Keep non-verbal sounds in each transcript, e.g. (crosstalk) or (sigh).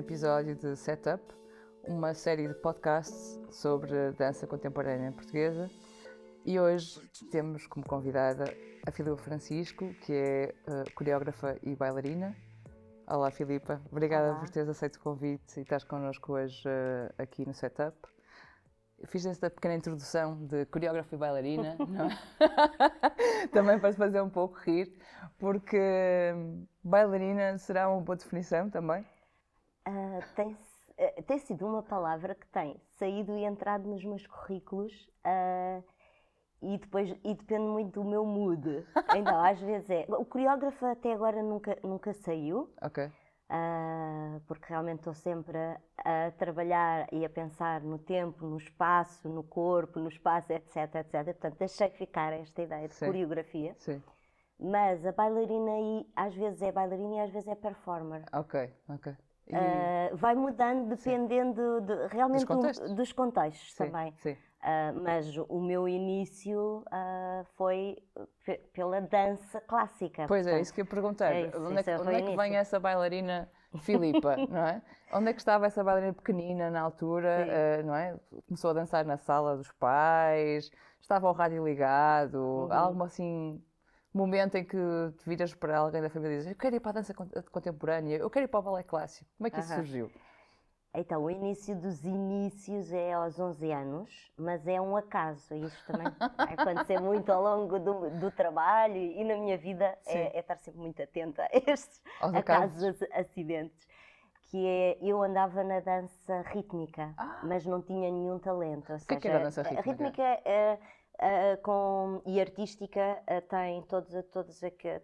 episódio de Setup, uma série de podcasts sobre dança contemporânea portuguesa. E hoje temos como convidada a Filipa Francisco, que é uh, coreógrafa e bailarina. Olá, Filipa. Obrigada Olá. por teres aceito o convite e estás connosco hoje uh, aqui no Setup. Fiz esta pequena introdução de coreógrafa e bailarina, (laughs) não é? (laughs) também para fazer um pouco rir, porque hum, bailarina será uma boa definição também? Ah, tem, eh, tem sido uma palavra que tem saído e entrado nos meus currículos ah, e depois e depende muito do meu mood. (laughs) Então, às vezes é. O coreógrafo até agora nunca, nunca saiu, Ok. ah, porque realmente estou sempre a, a trabalhar e a pensar no tempo, no espaço, no corpo, no espaço, etc, etc. Portanto, deixei ficar esta ideia de Sim. coreografia. Sim. Mas a bailarina aí, às vezes é bailarina e às vezes é performer. Ok, ok. E- Uh, vai mudando dependendo de, realmente do- contextos. dos contextos sim, também. Sim. Uh, mas o meu início uh, foi pe- pela dança clássica. Pois é, portanto, isso que eu ia perguntar. é isso, onde é, que- isso onde é que vem essa bailarina Filipa, (laughs) não é? Onde é que estava essa bailarina pequenina na altura, eh, não é? Começou a dançar na sala dos pais, estava o rádio ligado, Uhum. algum assim momento em que te viras para alguém da família e dizes eu quero ir para a dança con- contemporânea, eu quero ir para o balé clássico. Como é que isso Aham. surgiu? Então, o início dos inícios é aos 11 anos, mas é um acaso. Isto também (laughs) vai acontecer muito ao longo do, do trabalho e na minha vida é, é estar sempre muito atenta a estes Aos acasos, ac- acidentes. Que é, eu andava na dança rítmica, Ah. mas não tinha nenhum talento. Ou que é que era a dança rítmica? rítmica é, é, com, e artística é, tem todas, todas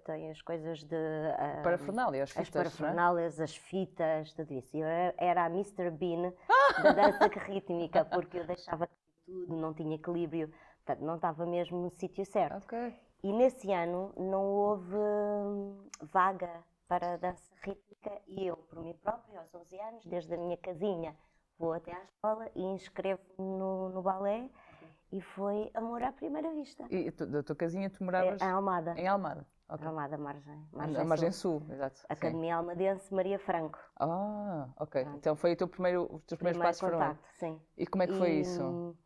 tem as coisas de. é, Parafernália, as as fitas, é? parafernálias, as fitas, tudo isso. Eu era, era a Mr. Bean (laughs) da dança rítmica, porque eu deixava tudo, não tinha equilíbrio, portanto, não estava mesmo no sítio certo. Ok. E nesse ano não houve vaga para a dança rítmica e eu, por mim própria, aos 11 anos, desde a minha casinha, vou até à escola e inscrevo-me no, no balé e foi amor à primeira vista. E tu- da tua casinha tu É, moravas a Almada. em Almada? Ok. Almada, margem. A margem Sul. sul, exato. sim. Academia Almadense Maria Franco. Ah, ok. Então foi o teu primeiro, os teus primeiros Primeiro passos foram contacto, sim. E como é que foi E, isso?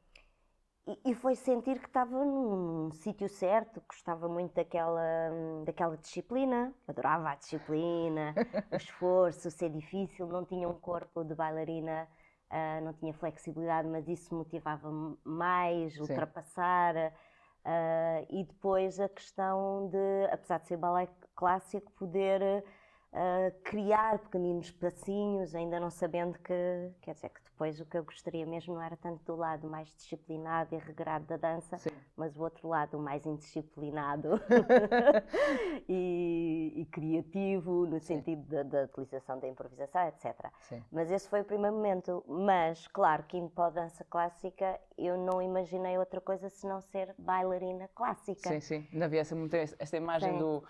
E, e foi sentir que estava num sítio certo, gostava muito daquela, daquela disciplina, adorava a disciplina, (laughs) o esforço, ser difícil, não tinha um corpo de bailarina, ah, não tinha flexibilidade, mas isso motivava-me mais, ultrapassar. ah, e depois a questão de, apesar de ser balé clássico, poder ah, criar pequeninos espacinhos, ainda não sabendo que, quer dizer, que depois o que eu gostaria mesmo não era tanto do lado mais disciplinado e regrado da dança, Sim. mas o outro lado mais indisciplinado (laughs) (laughs) e, e criativo, no sentido da, da utilização da improvisação, etc. Sim. Mas esse foi o primeiro momento. Mas, claro, que indo para a dança clássica, eu não imaginei outra coisa senão ser bailarina clássica. Sim, sim. Não havia essa, essa imagem Sim. do,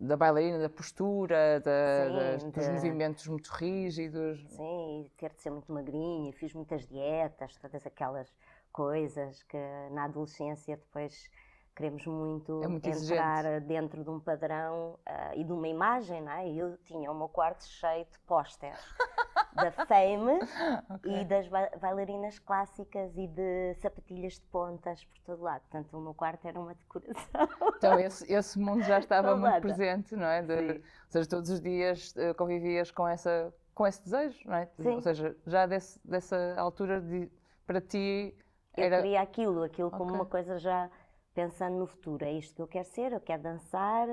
da bailarina, da postura, da- Sim, das- dos de- movimentos muito rígidos. Sim, e ter de ser muito magrinha, fiz muitas dietas, todas aquelas coisas que na adolescência depois queremos muito, É muito entrar dentro de um padrão ah, e de uma imagem, não é? Eu tinha o meu quarto cheio de pósteres (laughs) da Fame (laughs) e das ba- bailarinas clásicas e de sapatilhas de pontas por todo lado. Portanto, o meu quarto era uma decoração. Então esse, esse mundo já estava muito Toda. presente, não é? De- ou seja, todos os dias eh, convivias com, essa, com esse desejo, não é? Sim. Ou seja, já desse- dessa altura de- para ti Eu era... queria aquilo, aquilo como Ok. uma coisa já pensando no futuro. É isto que eu quero ser, eu quero dançar.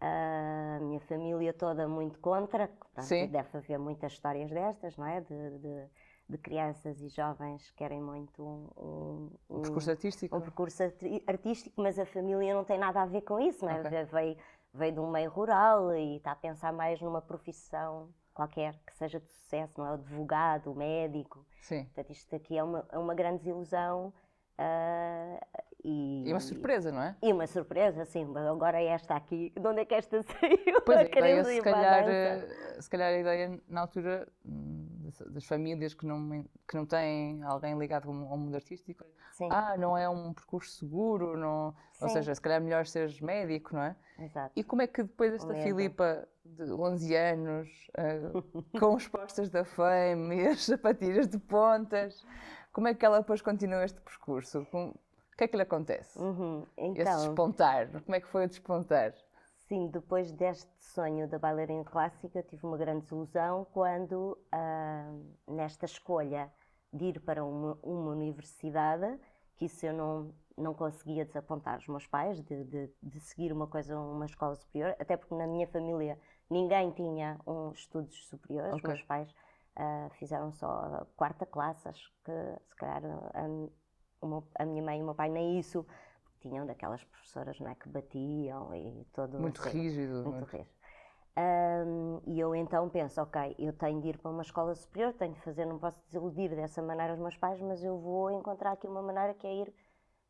A minha família toda muito contra, portanto, deve haver muitas histórias destas, não é? De, de- de crianças e jovens que querem muito um, um- O percurso artístico. um percurso artístico, mas a família não tem nada a ver com isso, não é? Ok. Ve- Veio, veio de um meio rural e está a pensar mais numa profissão qualquer que seja de sucesso, não é? O advogado, o médico. Sim. Portanto, isto aqui é uma, é uma grande desilusão ah, e, E uma surpresa, não é? E uma surpresa, sim. mas Agora esta aqui, de onde é que esta (laughs) saiu? Pois, a ideia, se calhar, eh, se calhar a ideia na altura das, famílias que não, que não têm alguém ligado ao mundo artístico, Sim, ah, não é um percurso seguro, não, ou seja, se calhar é melhor seres médico, não é? exato. E como é que depois esta. Filipa de 11 anos, uh, com os postas da fame (laughs) e as sapatilhas de pontas. Como é que ela depois continua este percurso? Com... O que é que lhe acontece? Uhum. Então, Esse despontar, como é que foi o despontar? Sim, depois deste sonho da bailarina clássica, tive uma grande desilusão quando, uh, nesta escolha de ir para uma, uma, universidade, que isso eu não, não conseguia desapontar os meus pais, de, de, de, seguir uma coisa, uma escola superior, até porque na minha família ninguém tinha um estudos superiores, okay. meus pais uh, fizeram só a quarta classe, acho que se calhar a, uma, a minha mãe e o meu pai nem isso, tinham daquelas professoras não é, que batiam e todo muito assim, rígido muito rígido um, e eu então penso ok eu tenho de ir para uma escola superior tenho de fazer não posso desiludir dessa maneira os meus pais mas eu vou encontrar aqui uma maneira que é ir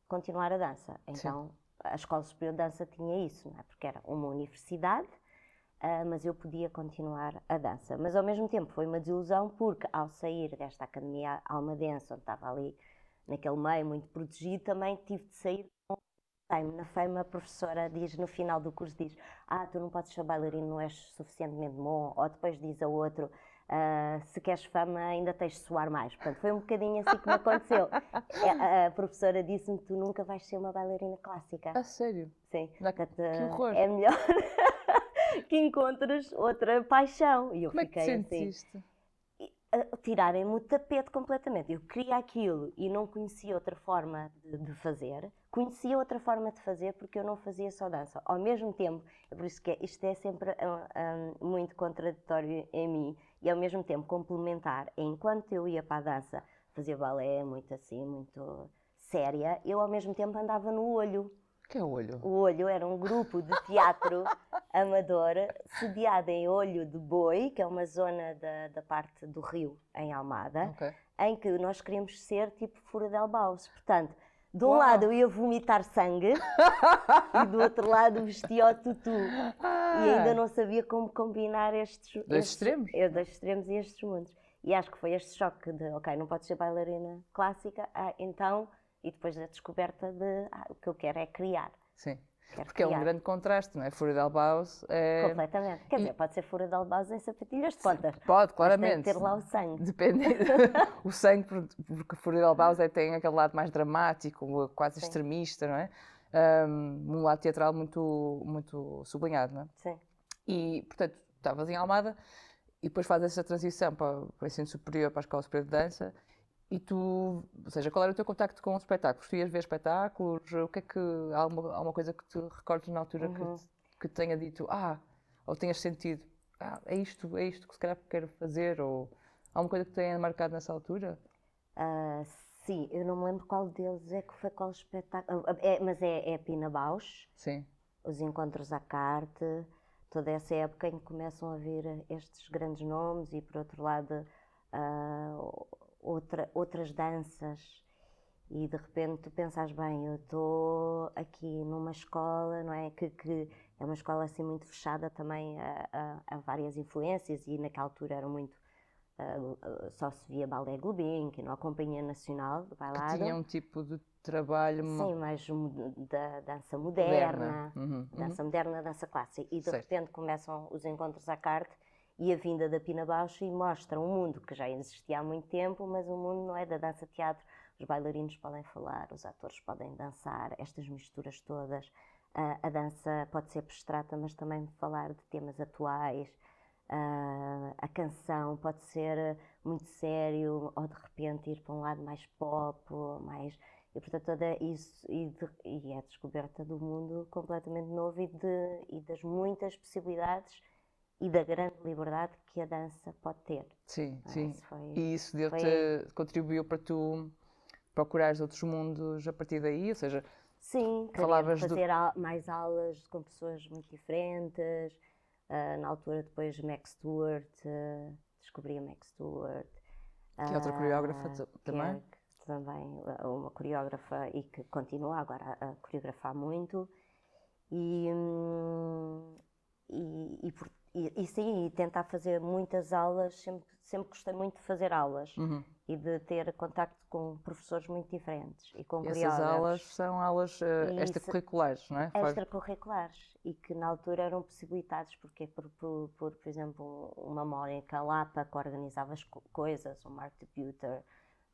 continuar a dança então Sim. a escola superior de dança tinha isso não é? porque era uma universidade Uh, mas eu podia continuar a dança. Mas ao mesmo tempo foi uma desilusão porque ao sair desta academia almadense, onde estava ali naquele meio muito protegido, também tive de sair na FEMA a professora diz no final do curso diz ah tu não podes ser bailarino não és suficientemente bom ou depois diz a outro Uh, se queres fama, ainda tens de suar mais. Portanto, foi um bocadinho assim que me aconteceu. (laughs) É, a, professora disse-me: Tu nunca vais ser uma bailarina clássica. A sério? Sim. Não, que horror. É melhor (laughs) que encontres outra paixão. E eu Como fiquei é que sentiste? assim tirarem-me o tapete completamente. Eu queria aquilo e não conhecia outra forma de, de, fazer. Conhecia outra forma de fazer porque eu não fazia só dança. Ao mesmo tempo, é por isso que é, isto é sempre um, um, muito contraditório em mim e ao mesmo tempo complementar. Enquanto eu ia para a dança, fazia balé muito assim, muito séria, eu ao mesmo tempo andava no olho que é o Olho? O Olho era um grupo de teatro (laughs) amador sediado em Olho de Boi, que é uma zona da, da parte do Rio, em Almada, okay. em que nós queríamos ser tipo Fura del Baus. Portanto, de um Uau. lado eu ia vomitar sangue (laughs) e do outro lado vestia o tutu. Ah. E ainda não sabia como combinar estes... Dois extremos? Eu, dois extremos e estes mundos. E acho que foi este choque de, ok, não pode ser bailarina clássica, ah, então e depois a descoberta de ah, o que eu quero é criar. Sim. Quero Porque criar. é um grande contraste, não é? Fura de albaus é... Completamente. Quer e... dizer, pode ser fura de albaus em sapatilhas de pontas. Pode, claramente. Tem que ter lá o sangue. Depende. (laughs) o sangue, porque fura de albaus é, tem aquele lado mais dramático, quase Sim. extremista, não é? Um, um lado teatral muito, muito sublinhado, não é? Sim. E, portanto, estavas em Almada e depois fazes essa transição para, para o ensino superior, para a escola superior de dança e tu, ou seja, qual era o teu contacto com os espetáculos? Tu ias ver espetáculos? O que é que há alguma, alguma coisa que te recordes na altura uhum. que, que tenha dito, ah, ou tenhas sentido, ah, é isto, é isto que se calhar quero fazer? Ou há alguma coisa que te tenha marcado nessa altura? Uh, sim, eu não me lembro qual deles é que foi qual espetáculo, ah, é, mas é, é Pina Bausch. Sim. Os encontros à carte, toda essa época em que começam a vir estes grandes nomes e por outro lado. Uh, outra, outras danças e de repente tu pensas bem, eu estou aqui numa escola, não é? Que, que, é uma escola assim muito fechada também a, a, a várias influências e naquela altura era muito uh, só se via balé Gulbenkian, não a Companhia Nacional de Bailado. Que tinha um tipo de trabalho... Sim, mais da dança moderna, moderna. Uhum, dança uhum. moderna, dança clássica. E de certo. repente começam os encontros à carte e a vinda da Pina Bausch e mostra um mundo que já existia há muito tempo, mas o mundo não é da dança-teatro. Os bailarinos podem falar, os atores podem dançar, estas misturas todas. Uh, a dança pode ser abstrata, mas também falar de temas atuais. Uh, a canção pode ser muito sério ou de repente ir para um lado mais pop, mais e portanto toda isso e, de, e é a descoberta do mundo completamente novo e, de, e das muitas possibilidades e da grande liberdade que a dança pode ter. Sim, é? sim. Isso foi, e isso deu-te, foi... contribuiu para tu procurares outros mundos a partir daí, ou seja, sim, falavas fazer do... mais aulas com pessoas muito diferentes. Uh, na altura depois Max Stewart, uh, descobri a Max Stewart. Que é outra coreógrafa uh, também? É, também uma coreógrafa e que continua agora a, a coreografar muito. E, hum, e, e, por, e, e sim, e tentar fazer muitas aulas, sempre, sempre gostei muito de fazer aulas Uhum. e de ter contacto com professores muito diferentes e com E essas aulas são aulas Isso. extracurriculares, não é? Extracurriculares e que na altura eram possibilitados porque por, por, por, por exemplo uma Mónica Lapa que organizava as co- coisas, o Mark Debuter,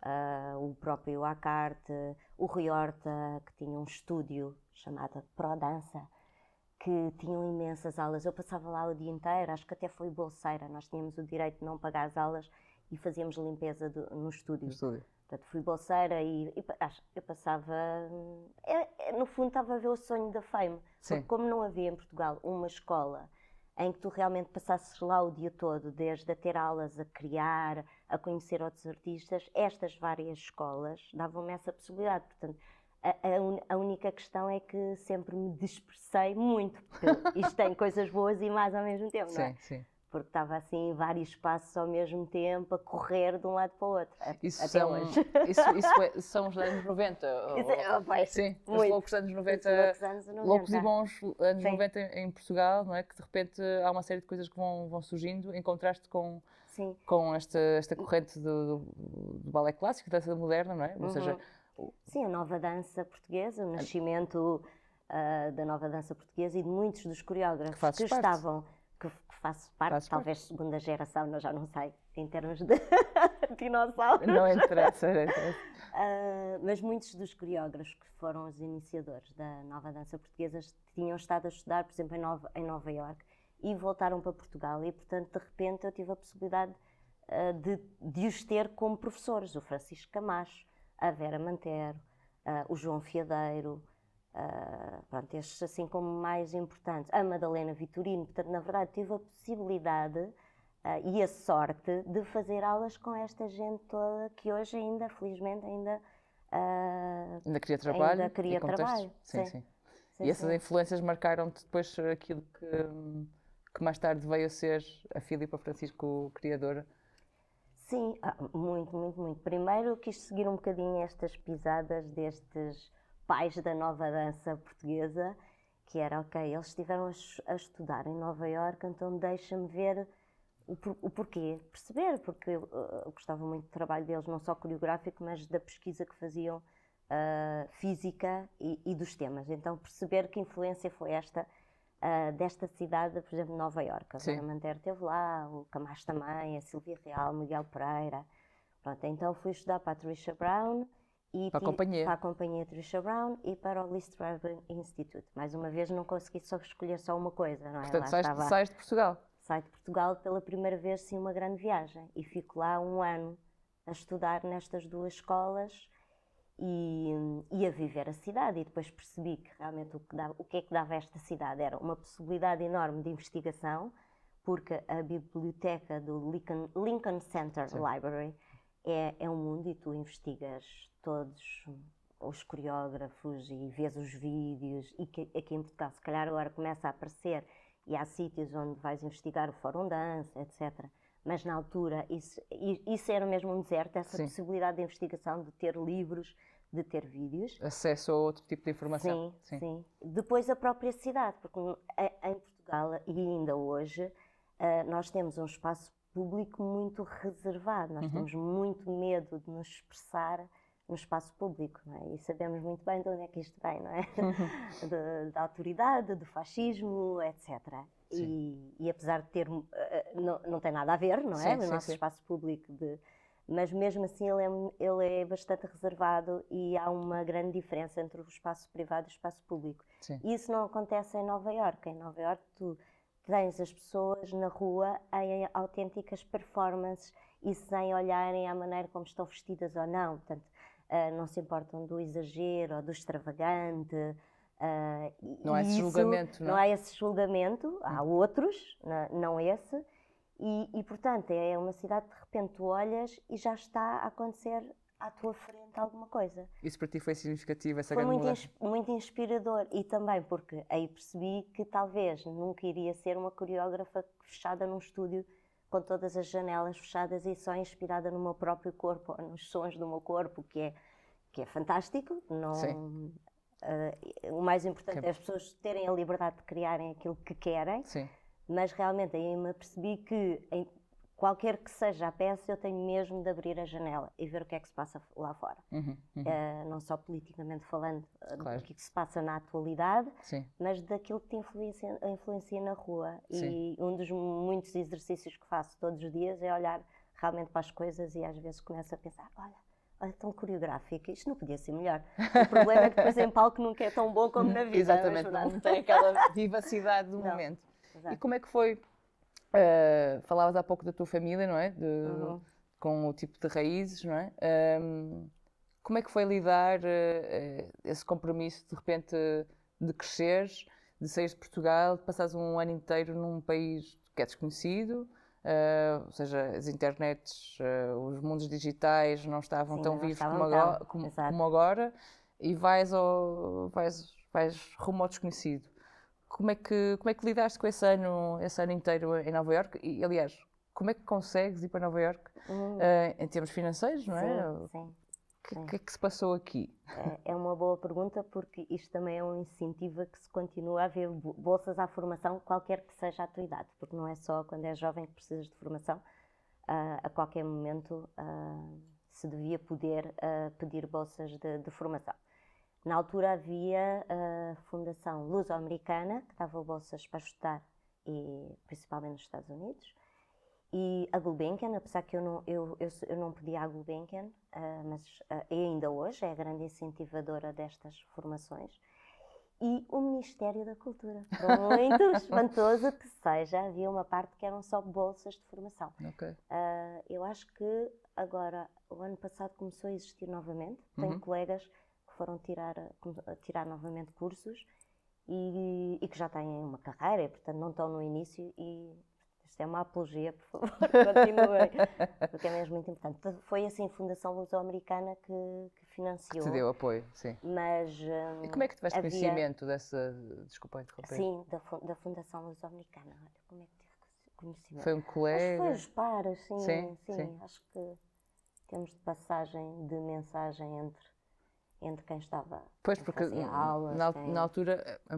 ah, o próprio Acarte, o Rui Horta que tinha um estúdio chamado Pro Dança que tinham imensas aulas. Eu passava lá o dia inteiro, acho que até foi bolseira. Nós tínhamos o direito de não pagar as aulas e fazíamos limpeza do- no estúdio. no estúdio. Portanto, fui bolseira e, e acho, eu passava. hum, é- é, no fundo, estava a ver o sonho da Fame. Sim. Porque, como não havia em Portugal uma escola em que tu realmente passasses lá o dia todo, desde a ter aulas, a criar, a conhecer outros artistas, estas várias escolas davam-me essa possibilidade. Portanto, a, a única questão é que sempre me dispersei muito, porque (laughs) isto tem coisas boas e más ao mesmo tempo, não é? Sim, sim. Porque estava assim em vários espaços ao mesmo tempo, a correr de um lado para o outro. Isso, são, (laughs) isso, isso é- (laughs) são os anos 90. Isso é- pai, Sim, os muito. loucos anos 90. Os loucos anos 90. Loucos e bons anos Sim. 90 em Portugal, não é? Que de repente há uma série de coisas que vão, vão surgindo em contraste com, Sim, com esta, esta corrente do, do, do balé clássico, da dança moderna, não é? Ou seja, sim, a nova dança portuguesa, o nascimento ah, da nova dança portuguesa e de muitos dos coreógrafos Que que parte. estavam, que, que faço parte, parte. talvez segunda geração, não, já não sei, em termos de (laughs) dinossauro. não interessa. não interessa. (laughs) Ah, mas muitos dos coreógrafos que foram os iniciadores da nova dança portuguesa tinham estado a estudar, por exemplo, em Nova, em Nova Iorque e voltaram para Portugal e, portanto, de repente eu tive a possibilidade ah, de, de os ter como professores, o Francisco Camacho, a Vera Mantero, ah, o João Fiadeiro, ah, pronto, estes assim como mais importantes, a Madalena Vitorino, portanto, na verdade tive a possibilidade e a sorte de fazer aulas com esta gente toda que hoje ainda, felizmente, ainda, Ainda queria trabalho. Ainda queria trabalho, Sim, sim. sim. sim, E essas sim. influências marcaram-te depois aquilo que, que mais tarde veio a ser a Filipa Francisco criadora. Sim, ah, muito, muito, muito. Primeiro quis seguir um bocadinho estas pisadas destes pais da nova dança portuguesa, que era, ok, eles estiveram a, a estudar em Nova Iorque, então deixa-me ver o, o porquê, perceber, porque eu, ah, eu gostava muito do trabalho deles, não só coreográfico, mas da pesquisa que faziam ah, física e, e dos temas. Então perceber que influência foi esta ah, desta cidade, por exemplo, Nova Iorque. A. Vera Mantero esteve lá, o Camacho também, a Silvia Real, Miguel Pereira. Pronto, então fui estudar para a Trisha Brown e Para a companhia. para a companhia Trisha Brown e para o Lee Strabon Institute. Mais uma vez não consegui só escolher só uma coisa, não é? Portanto, sais, estava- sais de Portugal. saio de Portugal pela primeira vez sim uma grande viagem e fico lá um ano a estudar nestas duas escolas e, e a viver a cidade e depois percebi que realmente o que, dava, o que é que dava esta cidade era uma possibilidade enorme de investigação porque a biblioteca do Lincoln, Lincoln Center Library é, é um mundo e tu investigas todos os coreógrafos e vês os vídeos e que aqui em Portugal se calhar agora começa a aparecer e há sítios onde vais investigar o fórum dança, etc. Mas na altura isso, isso era mesmo um deserto, essa Sim. possibilidade de investigação, de ter livros, de ter vídeos. Acesso a outro tipo de informação. Sim, sim. Depois a própria cidade, porque em Portugal e ainda hoje eh, nós temos um espaço público muito reservado, nós temos muito medo de nos expressar no espaço público, não é? E sabemos muito bem de onde é que isto vem, não é? (laughs) De- da autoridade, do fascismo, etc. E, e apesar de ter, eh, não, não tem nada a ver, não é? Sim, o sim, nosso sim. espaço público de, mas mesmo assim ele é, ele é bastante reservado e há uma grande diferença entre o espaço privado e o espaço público. Sim. E isso não acontece em Nova Iorque. Em Nova Iorque tu tens as pessoas na rua em autênticas performances e sem olharem à maneira como estão vestidas ou não. Portanto, ah, não se importam do exagero ou do extravagante. ah, Não há esse julgamento, não é? Não há esse julgamento, há outros, na- não esse. E, e, portanto, é uma cidade que de repente tu olhas e já está a acontecer à tua frente alguma coisa. Isso para ti foi significativo, essa Foi grande muito, mudança. ins- muito inspirador e também porque aí percebi que talvez nunca iria ser uma coreógrafa fechada num estúdio com todas as janelas fechadas e só inspirada no meu próprio corpo, ou nos sons do meu corpo, que é, que é fantástico. Não, Sim. eh, o mais importante Que- é as pessoas terem a liberdade de criarem aquilo que querem, Sim. Mas realmente aí me apercebi que em qualquer que seja a peça, eu tenho mesmo de abrir a janela e ver o que é que se passa lá fora. Uhum, uhum. Uh, não só politicamente falando, uh, Claro. do que, é que se passa na atualidade, Sim. mas daquilo que te influencia, influencia na rua. Sim. E um dos muitos exercícios que faço todos os dias é olhar realmente para as coisas e às vezes começo a pensar, olha, olha tão coreográfica, isto não podia ser melhor. O problema é que depois em palco nunca é tão bom como na (laughs) vida. Exatamente, pronto. não tem aquela (laughs) vivacidade do Não. momento. Exato. E como é que foi? eh, falavas há pouco da tua família, não é? De- Uhum. Com o tipo de raízes, não é? Ahm, como é que foi lidar eh, esse compromisso de repente de cresceres, de saíres de Portugal, de passares um ano inteiro num país que é desconhecido, eh, ou seja, as internets, eh, os mundos digitais não estavam Sim, tão não vivos estavam como, agora, como- como agora e vais, ao, vais, vais rumo ao desconhecido. Como é, que, como é que lidaste com esse ano, esse ano inteiro em Nova Iorque? E, aliás, como é que consegues ir para Nova Iorque Hum, eh, em termos financeiros, não é? sim, sim. O que, que é que se passou aqui? É- É uma boa pergunta porque isto também é um incentivo a que se continue a haver bo- bolsas à formação, qualquer que seja a tua idade, porque não é só quando és jovem que precisas de formação, ah, a qualquer momento ah, se devia poder ah, pedir bolsas de, de formação. Na altura havia a Fundação Luso-Americana, que dava bolsas para estudar, e, principalmente nos Estados Unidos, e a Gulbenkian, apesar que eu não, eu, eu, eu não pedi à Gulbenkian, ah, mas e ainda hoje é a grande incentivadora destas formações, e o Ministério da Cultura. Por muito (laughs) espantoso que seja, havia uma parte que eram só bolsas de formação. Ok. Ah, eu acho que agora, o ano passado começou a existir novamente. Tenho Uhum. colegas que foram tirar, a tirar novamente cursos e, e que já têm uma carreira e, portanto, não estão no início. E isto é uma apologia, por favor, (laughs) continuem, porque é mesmo muito importante. Foi assim a Fundação Luso-Americana que, que financiou. Te deu apoio, sim. Mas. ah, E como é que tiveste havia- conhecimento dessa. Desculpa interromper. Sim, da, da Fundação Luso-Americana. Olha, como é que tive conhecimento? Foi um Acho que colega. foi os pares, sim, Sim, sim, sim. Acho que temos de passagem de mensagem entre, entre quem estava Pois, porque aulas, na, quem- na altura eh, eh,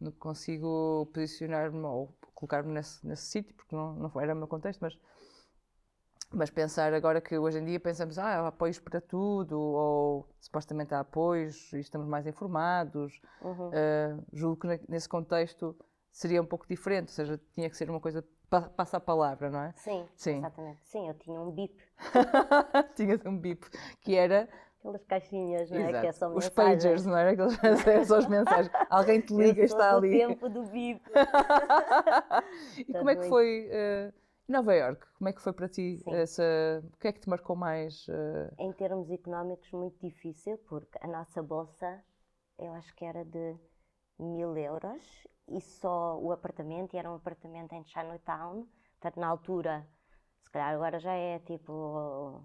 não consigo posicionar-me ou colocar-me nesse, nesse sítio, porque não, não era o meu contexto, mas, mas pensar agora que hoje em dia pensamos, ah, há apoios para tudo, ou supostamente há apoios e estamos mais informados. Uhum. eh, julgo que ne- nesse contexto seria um pouco diferente, ou seja, tinha que ser uma coisa pa- passa a palavra, não é? Sim, Sim. exatamente. Sim, eu tinha um bip, (laughs) Tinha um bip, que era aquelas caixinhas, não é? Que é Exato. só Os mensagens. pagers, não era? Aqueles eram (laughs) só as mensagens. Alguém te liga e está ali. tempo do bip. (laughs) (laughs) E como é que muito. foi eh, em Nova Iorque? Como é que foi para ti Sim. essa. O que é que te marcou mais? eh, em termos económicos, muito difícil, porque a nossa bolsa, eu acho que era de mil euros e só o apartamento, e era um apartamento em Chinatown, portanto, na altura, se calhar agora já é tipo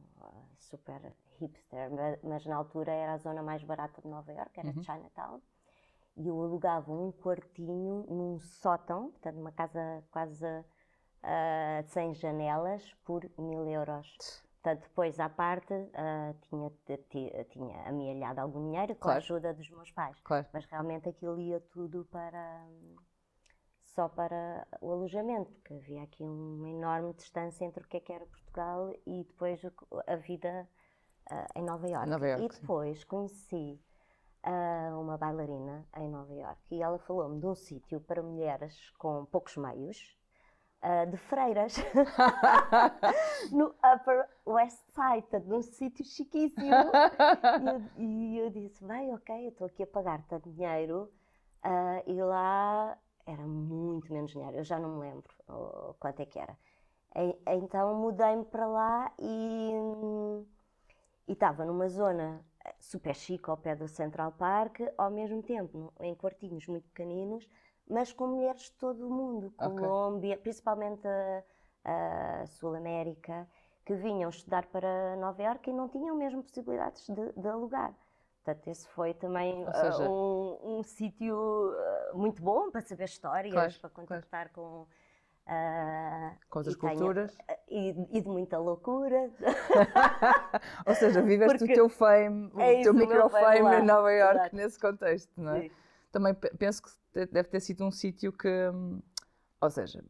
super hipster, ma- mas na altura era a zona mais barata de Nova York, era Chinatown. E eu alugava um quartinho num sótão, portanto, uma casa quase ah, sem janelas, por mil euros. Portanto, depois à parte ah, tinha, ti- tinha amealhado algum dinheiro com Claro. a ajuda dos meus pais. Claro. Mas realmente aquilo ia tudo para só para o alojamento, porque havia aqui uma enorme distância entre o que é que era Portugal e depois a vida ah, em Nova Iorque. Nova Iorque, e sim. depois conheci ah, uma bailarina em Nova Iorque e ela falou-me de um sítio para mulheres com poucos meios, ah, de freiras, (laughs) (laughs) no Upper West Side, num sítio chiquíssimo. E eu, e eu disse, bem, ok, eu estou aqui a pagar tanto dinheiro ah, e lá era muito menos dinheiro, eu já não me lembro oh, quanto é que era. E- Então mudei-me para lá e e estava numa zona eh, super chique ao pé do Central Park, ao mesmo tempo em quartinhos muito pequeninos, mas com mulheres de todo o mundo. Colômbia, principalmente a, a Sul América, que vinham estudar para Nova Iorque e não tinham mesmo possibilidades de, de alugar. Portanto, esse foi também ah, seja- um, um sítio ah, muito bom para saber histórias, Claro, para claro. contactar com. Ah, Com outras e tenho- culturas. e, e de muita loucura. (laughs) Ou seja, viveste Porque o teu fame, é teu o meu microfame em Nova Iorque exato. nesse contexto, não é? Sim. Também pe- penso que deve ter sido um sítio que, hum, ou seja,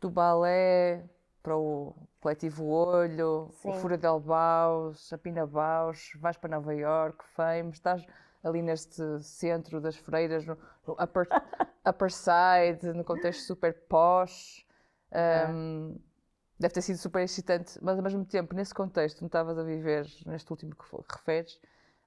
do balé para o coletivo Olho, Sim. o Fura del Baus, a Pina Baus, vais para Nova York, Fame, estás ali neste centro das freiras, no, no upper, (laughs) upper Side, no contexto super posh. Um, deve ter sido super excitante, mas ao mesmo tempo, nesse contexto, onde estavas a viver, neste último que referes,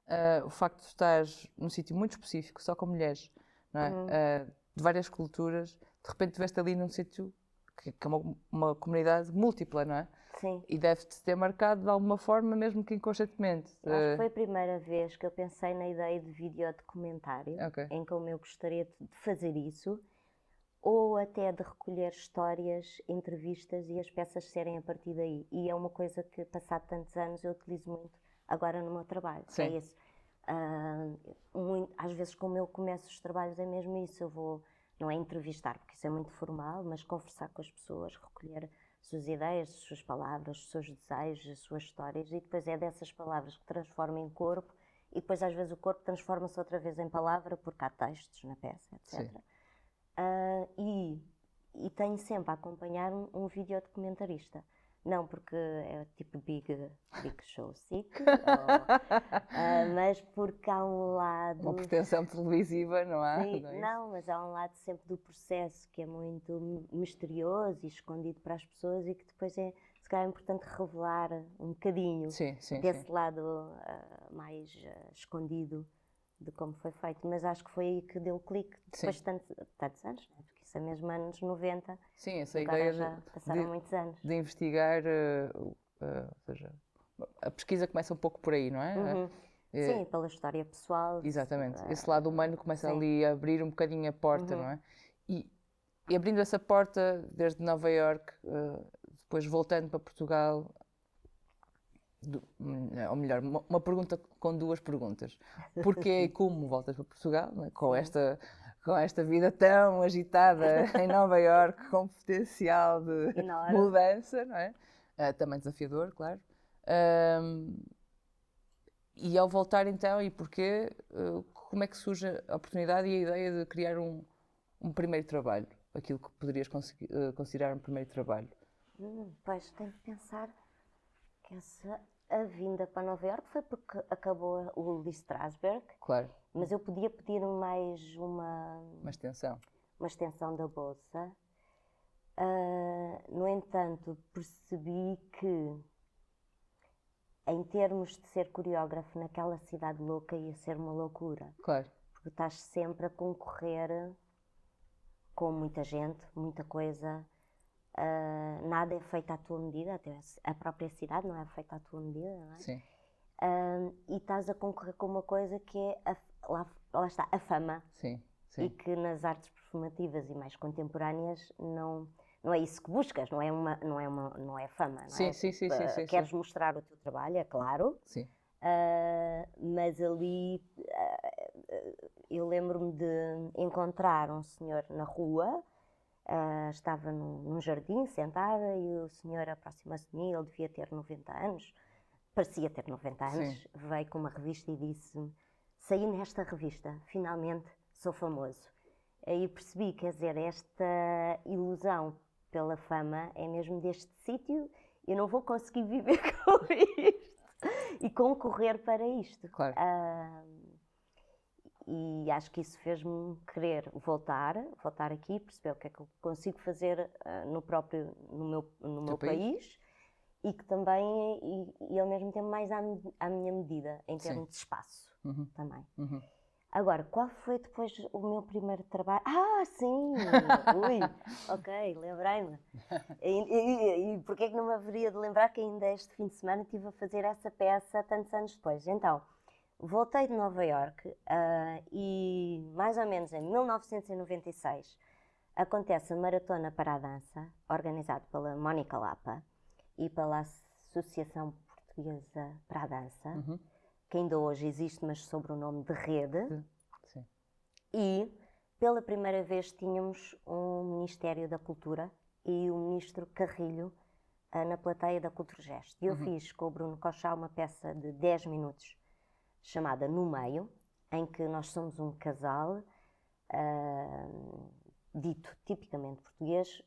uh, o facto de estares num sítio muito específico, só com mulheres, é? Uh, de várias culturas, de repente veste ali num sítio que, que é uma, uma comunidade múltipla, não é? Sim. E deve-te ter marcado de alguma forma, mesmo que inconscientemente. Eu Acho que Uh, foi a primeira vez que eu pensei na ideia de videodocumentário, Ok. em como eu gostaria de fazer isso, ou até de recolher histórias, entrevistas e as peças serem a partir daí. E é uma coisa que, passado tantos anos, eu utilizo muito agora no meu trabalho. Sim. É isso. Ah, muito- às vezes, como eu começo os trabalhos, é mesmo isso. Eu vou, não é entrevistar, porque isso é muito formal, mas conversar com as pessoas, recolher suas ideias, as suas palavras, os seus desejos, as suas histórias, e depois é dessas palavras que transformam em corpo, e depois, às vezes, o corpo transforma-se outra vez em palavra, porque há textos na peça, etc. Sim. Ah, e, e tenho sempre a acompanhar um, um videodocumentarista. Não porque é tipo Big, big Show Sick, (laughs) ou, ah, mas porque há um lado. uma pretensão televisiva, não há? Sim, Não é não, mas há um lado sempre do processo que é muito mi- misterioso e escondido para as pessoas e que depois é, se calhar, é importante revelar um bocadinho Sim, sim, desse lado ah, mais ah, escondido de como foi feito. Mas acho que foi aí que deu o clique depois de tantos, tantos anos, né? porque isso é mesmo anos 90, Sim, essa agora ideia já de- passaram de, muitos anos. de investigar, o- eh, ou seja, a pesquisa começa um pouco por aí, não é? Uhum. Eh, Sim, pela história pessoal. Exatamente. ah, Esse lado humano começa sim. ali a abrir um bocadinho a porta, Uhum. não é? E, e abrindo essa porta desde Nova York, depois voltando para Portugal, do- ou melhor, uma, uma pergunta com duas perguntas. (laughs) Porquê e como voltas para Portugal, não é? com, esta, com esta vida tão agitada em (laughs) Nova York, com potencial de mudança, não é? Eh, também desafiador, claro. Ahm, e ao voltar então, e porquê, eh, como é que surge a oportunidade e a ideia de criar um, um primeiro trabalho? Aquilo que poderias eh, considerar um primeiro trabalho? Hum, pois, tenho que pensar que essa a vinda para Nova Iorque foi porque acabou o Lee Strasberg, Claro, mas eu podia pedir mais uma, uma extensão. uma extensão da bolsa. Ah, no entanto, percebi que, em termos de ser coreógrafo naquela cidade louca, ia ser uma loucura. Claro, porque estás sempre a concorrer com muita gente, muita coisa. Ah, nada é feito à tua medida, até a própria cidade não é feita à tua medida, não é? sim, Ah, e estás a concorrer com uma coisa que é, a, lá, lá está, a fama. sim, E sim. que nas artes performativas e mais contemporâneas não, não é isso que buscas, não é, uma, não é, uma, não é fama, não Sim, é? sim, sim, sim, Ah, sim, Queres sim. mostrar o teu trabalho, é claro, sim. Uh, mas ali uh, eu lembro-me de encontrar um senhor na rua, uh, estava num, num jardim sentada e o senhor aproxima-se de mim, ele devia ter 90 anos, parecia ter 90 anos, Sim. veio com uma revista e disse: Saí nesta revista, finalmente sou famoso. Aí percebi, quer dizer, esta ilusão pela fama é mesmo deste sítio, eu não vou conseguir viver (laughs) com isto e concorrer para isto. Claro. Ah, e acho que isso fez-me querer voltar, voltar aqui, perceber o que é que eu consigo fazer ah, no próprio, no meu, no meu país? país. e que também, e, e ao mesmo tempo mais à, à minha medida, em Sim. termos de espaço Uhum, também. uhum. Agora, qual foi depois o meu primeiro trabalho? Ah, sim! (laughs) Ui, ok, lembrei-me. E, e, e porquê é que não me haveria de lembrar que ainda este fim de semana estive a fazer essa peça tantos anos depois? Então, voltei de Nova Iorque ah, e mais ou menos em 1996 acontece a Maratona para a Dança, organizado pela Mónica Lapa e pela Associação Portuguesa para a Dança, Uhum. que ainda hoje existe, mas sob o nome de Rede. Sim. E pela primeira vez tínhamos um Ministério da Cultura e o Ministro Carrilho ah, na plateia da Culturgest. E eu fiz com o Bruno Cochá uma peça de 10 minutos chamada No Meio, em que nós somos um casal ah, dito tipicamente português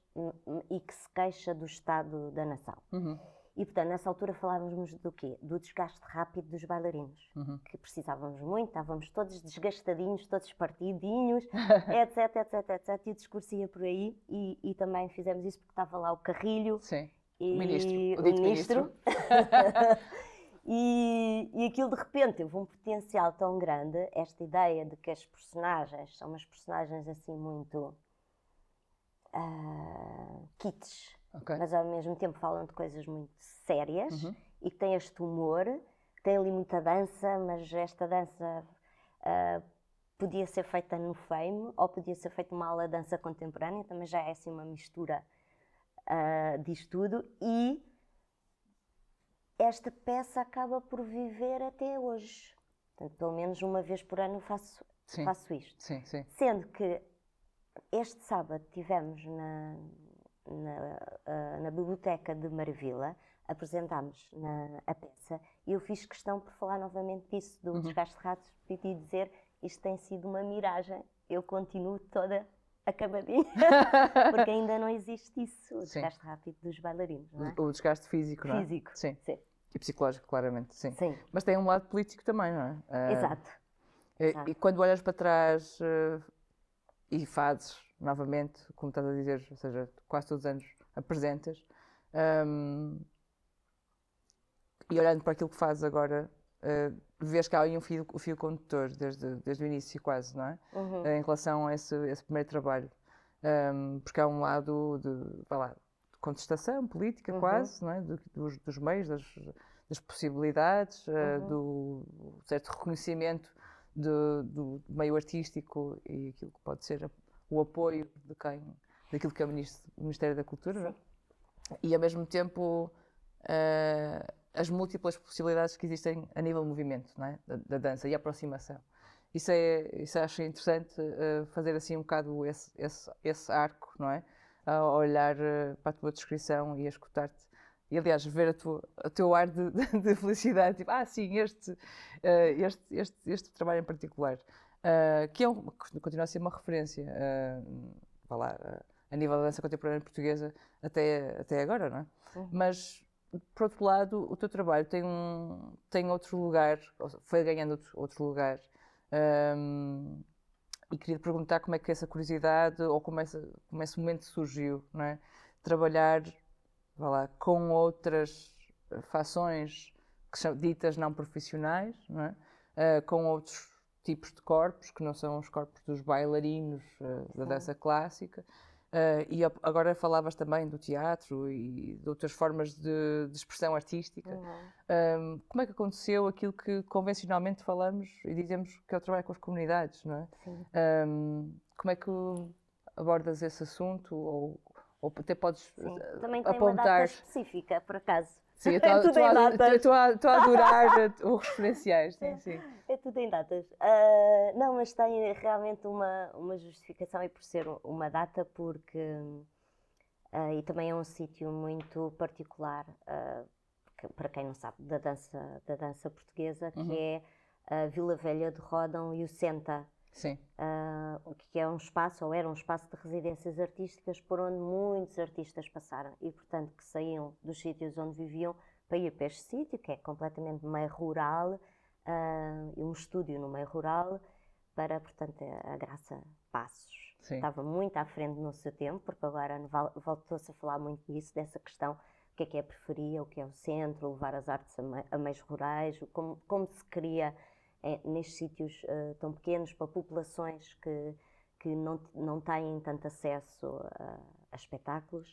e que se queixa do estado da nação. Uhum. E, portanto, nessa altura falávamos do quê? Do desgaste rápido dos bailarinos, uhum. que precisávamos muito, estávamos todos desgastadinhos, todos partidinhos, etc, etc, etc. E o discurso ia por aí e, e, também fizemos isso porque estava lá o Carrilho. Sim. E o ministro. O, o ministro. (laughs) e, e aquilo de repente teve um potencial tão grande, esta ideia de que as personagens são umas personagens assim muito uh, kits, okay. mas ao mesmo tempo falam de coisas muito sérias uhum. e que têm este humor, tem ali muita dança, mas esta dança uh, podia ser feita no fame ou podia ser feita uma aula de dança contemporânea, também já é assim uma mistura uh, disto tudo e esta peça acaba por viver até hoje. Portanto, pelo menos uma vez por ano faço, faço isto. Sim, sim. Sendo que este sábado tivemos na, na, uh, na biblioteca de Marvila, apresentámos na, a peça e eu fiz questão por falar novamente disso, do uhum. desgaste rápido e dizer isto tem sido uma miragem, eu continuo toda acabadinha, (laughs) porque ainda não existe isso, o desgaste sim. rápido dos bailarinos. É? O desgaste físico, não é? Físico, sim. sim. E psicológico, claramente, sim. sim. Mas tem um lado político também, não é? Uh, Exato. E, Exato. e, quando olhas para trás uh, e fazes novamente, como estás a dizer, ou seja, quase todos os anos apresentas, um, e olhando para aquilo que fazes agora, uh, vês que há aí um fio, um fio condutor desde, desde o início, quase, não é? Uhum. em relação a esse, esse primeiro trabalho. Um, porque há um lado de, vai lá, contestação política uhum. quase, não é? dos, dos meios, das, das possibilidades, eh, uhum. uh, do certo reconhecimento do, do, meio artístico e aquilo que pode ser o apoio de quem, daquilo que é o, Ministério da Cultura, é? e ao mesmo tempo uh, as múltiplas possibilidades que existem a nível de movimento é? da, da, dança e aproximação. Isso, é, isso acho interessante uh, fazer assim um bocado esse, esse, esse arco, não é? A olhar eh, para a tua descrição e a escutar-te. E, aliás, ver tua, o teu ar de, de, felicidade, tipo, ah, sim, este, uh, este, este, este trabalho em particular, uh, que é um, continua a ser uma referência, uh, lá, a nível da dança contemporânea portuguesa até, até agora, não é? Uhum. Mas, por outro lado, o teu trabalho tem, um, tem outro lugar, foi ganhando outro, outro lugar. Um, e queria te perguntar como é que essa curiosidade ou como, essa, como esse momento surgiu, não é? Trabalhar lá, com outras fações que são ditas não profissionais, não é? Uh, com outros tipos de corpos que não são os corpos dos bailarinos uh, da dança clássica. Uh, e agora falavas também do teatro e de outras formas de, de expressão artística. Uhum. Um, como é que aconteceu aquilo que convencionalmente falamos e dizemos que é o trabalho com as comunidades, não é? Um, como é que abordas esse assunto ou, ou até podes Sim. Também apontar... tem uma data específica, por acaso. Sim, estou (laughs) a, (laughs) a, adorar os referenciais. Sim, sim. É tudo em datas. Uh, não, mas tem realmente uma, uma justificação e por ser uma data, porque. Uh, e também é um sítio muito particular, uh, que, para quem não sabe, da dança, da dança portuguesa, que uhum. é a Vila Velha de Rodão e o Senta. Sim. Uh, que é um espaço, ou era um espaço de residências artísticas por onde muitos artistas passaram e, portanto, que saíam dos sítios onde viviam para ir para este sítio, que é completamente meio rural, uh, um estúdio no meio rural, para, portanto, a Graça Passos. Sim. Estava muito à frente no seu tempo, porque agora voltou-se a falar muito disso, dessa questão o que é que é a periferia, o que é o centro, levar as artes a, meios rurais, como, como se cria é, nestes sítios uh, tão pequenos, para populações que, que não, não têm tanto acesso a, a espetáculos.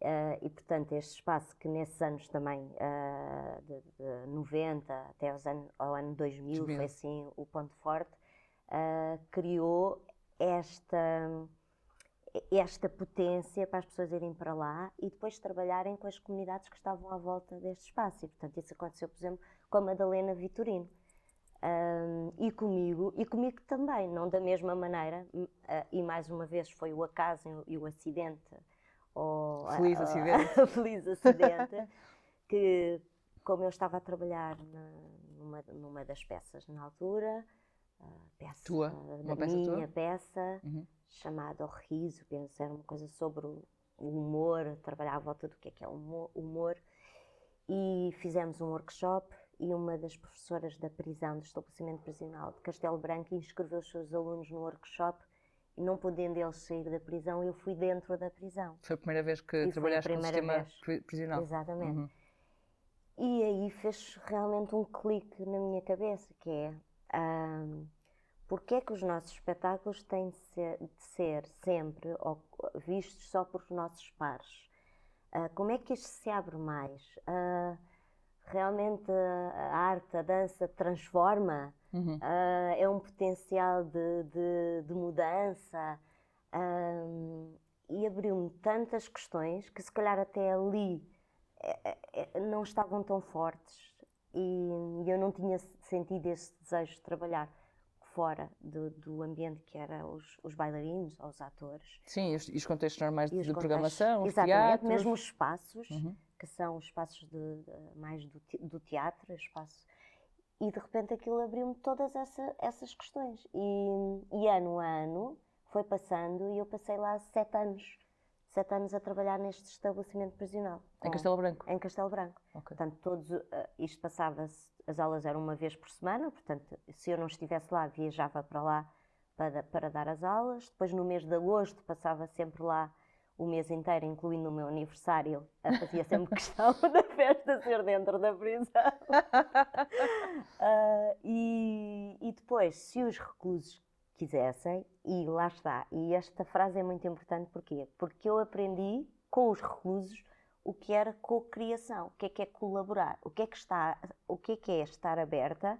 Uh, e, portanto, este espaço que nesses anos também, uh, de, de 90 até aos anos, ao ano 2000, 2000, foi assim o ponto forte, criou esta, esta potência para as pessoas irem para lá e depois trabalharem com as comunidades que estavam à volta deste espaço. E, portanto, isso aconteceu, por exemplo, com a Madalena Vitorino um, e comigo, e comigo também, não da mesma maneira, uh, e mais uma vez foi o acaso e o acidente. Ou, feliz acidente. (laughs) feliz acidente, que como eu estava a trabalhar na, numa, numa das peças na altura, peça, tua? Uma peça minha tua? peça, uhum. chamado Riso, penso, era uma coisa sobre o humor, trabalhar à volta do que é que é o humor. E fizemos um workshop e uma das professoras da prisão, do estabelecimento prisional de Castelo Branco, inscreveu os seus alunos no workshop e não podendo eles sair da prisão, eu fui dentro da prisão. Foi a primeira vez que e trabalhaste com o sistema vez. prisional. Exatamente. Uhum. E aí fez realmente um clique na minha cabeça, que é um, porque é que os nossos espetáculos têm de ser, de ser sempre vistos só por nossos pares? Uh, como é que isto se abre mais? Uh, realmente a arte, a dança transforma? Uhum. Uh, é um potencial de, de, de mudança? e abriu-me tantas questões que se calhar até ali é, é, não estavam tão fortes e eu não tinha sentido esse desejo de trabalhar fora do, do ambiente que era os, os bailarinos ou os atores. Sim, e os, os contextos normais de, de programação, Exatamente, teatros. mesmo os espaços, uhum. Que são os espaços de, mais do, do teatro, espaço, e de repente aquilo abriu-me todas essa, essas questões. E, e ano a ano foi passando e eu passei lá sete anos sete anos a trabalhar neste estabelecimento prisional. Em Castelo Branco? Em Castelo Branco. Okay. Portanto, todos, uh, isto passava-se, as aulas eram uma vez por semana, portanto, se eu não estivesse lá, viajava para lá para, para dar as aulas. Depois, no mês de agosto, passava sempre lá o mês inteiro, incluindo o meu aniversário, fazia sempre (laughs) questão (laughs) da festa ser dentro da prisão. uh, (laughs) e, e depois, se os reclusos quisessem, e lá está. E esta frase é muito importante porquê? Porque eu aprendi com os reclusos o que era co-criação, o que é que é colaborar, o que é que, está, o que é que é estar aberta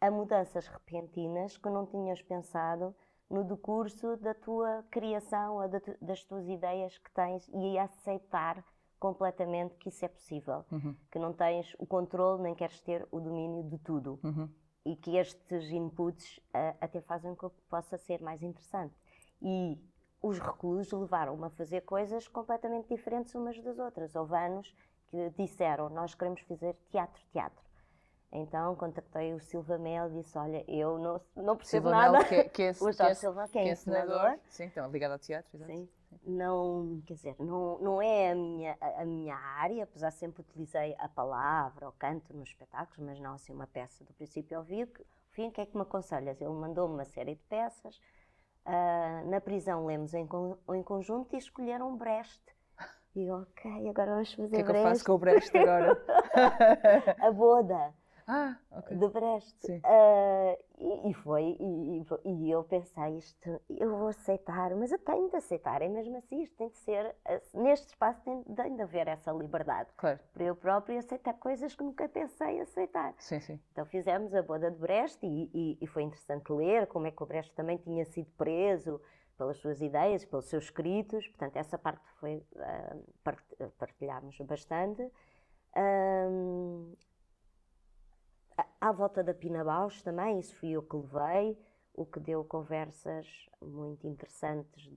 a mudanças repentinas que não tinhas pensado no decurso da tua criação, das tuas ideias que tens e aceitar completamente que isso é possível, uhum. que não tens o controle nem queres ter o domínio de tudo. Uhum e que estes inputs uh, até fazem com que possa ser mais interessante. E os reclusos levaram-me a fazer coisas completamente diferentes umas das outras. Houve anos que disseram, nós queremos fazer teatro, teatro. Então contactei o Silva Mel e disse, olha, eu não, não percebo Silva nada. Mel, que, que é, (laughs) o Jorge é, Silva, que é, que é ensinador. Sim, então, ligado ao teatro, exatamente. Sim não, quer dizer, não, não é a minha, a, a minha área, apesar sempre utilizei a palavra, o canto nos espetáculos, mas não assim uma peça do princípio ao fim, o que é que me aconselhas? Ele mandou-me uma série de peças, uh, na prisão lemos em, em conjunto e escolheram Brecht. E ok, agora vamos fazer Brecht. O que é que eu faço com o Brecht agora? (laughs) a boda. Ah, ok. De Brecht. Uh, e, e, foi, e, e, eu pensei, isto, eu vou aceitar, mas eu tenho de aceitar, é mesmo assim, isto tem de ser, neste espaço tem, tem de haver essa liberdade. Claro. Para eu próprio aceitar coisas que nunca pensei aceitar. Sim, sim. Então fizemos a boda de Brecht e, e foi interessante ler como é que o Brecht também tinha sido preso pelas suas ideias, pelos seus escritos, portanto essa parte foi, uh, partilhámos bastante. Um, à volta da Pina Bausch também, isso fui eu que levei, o que deu conversas muito interessantes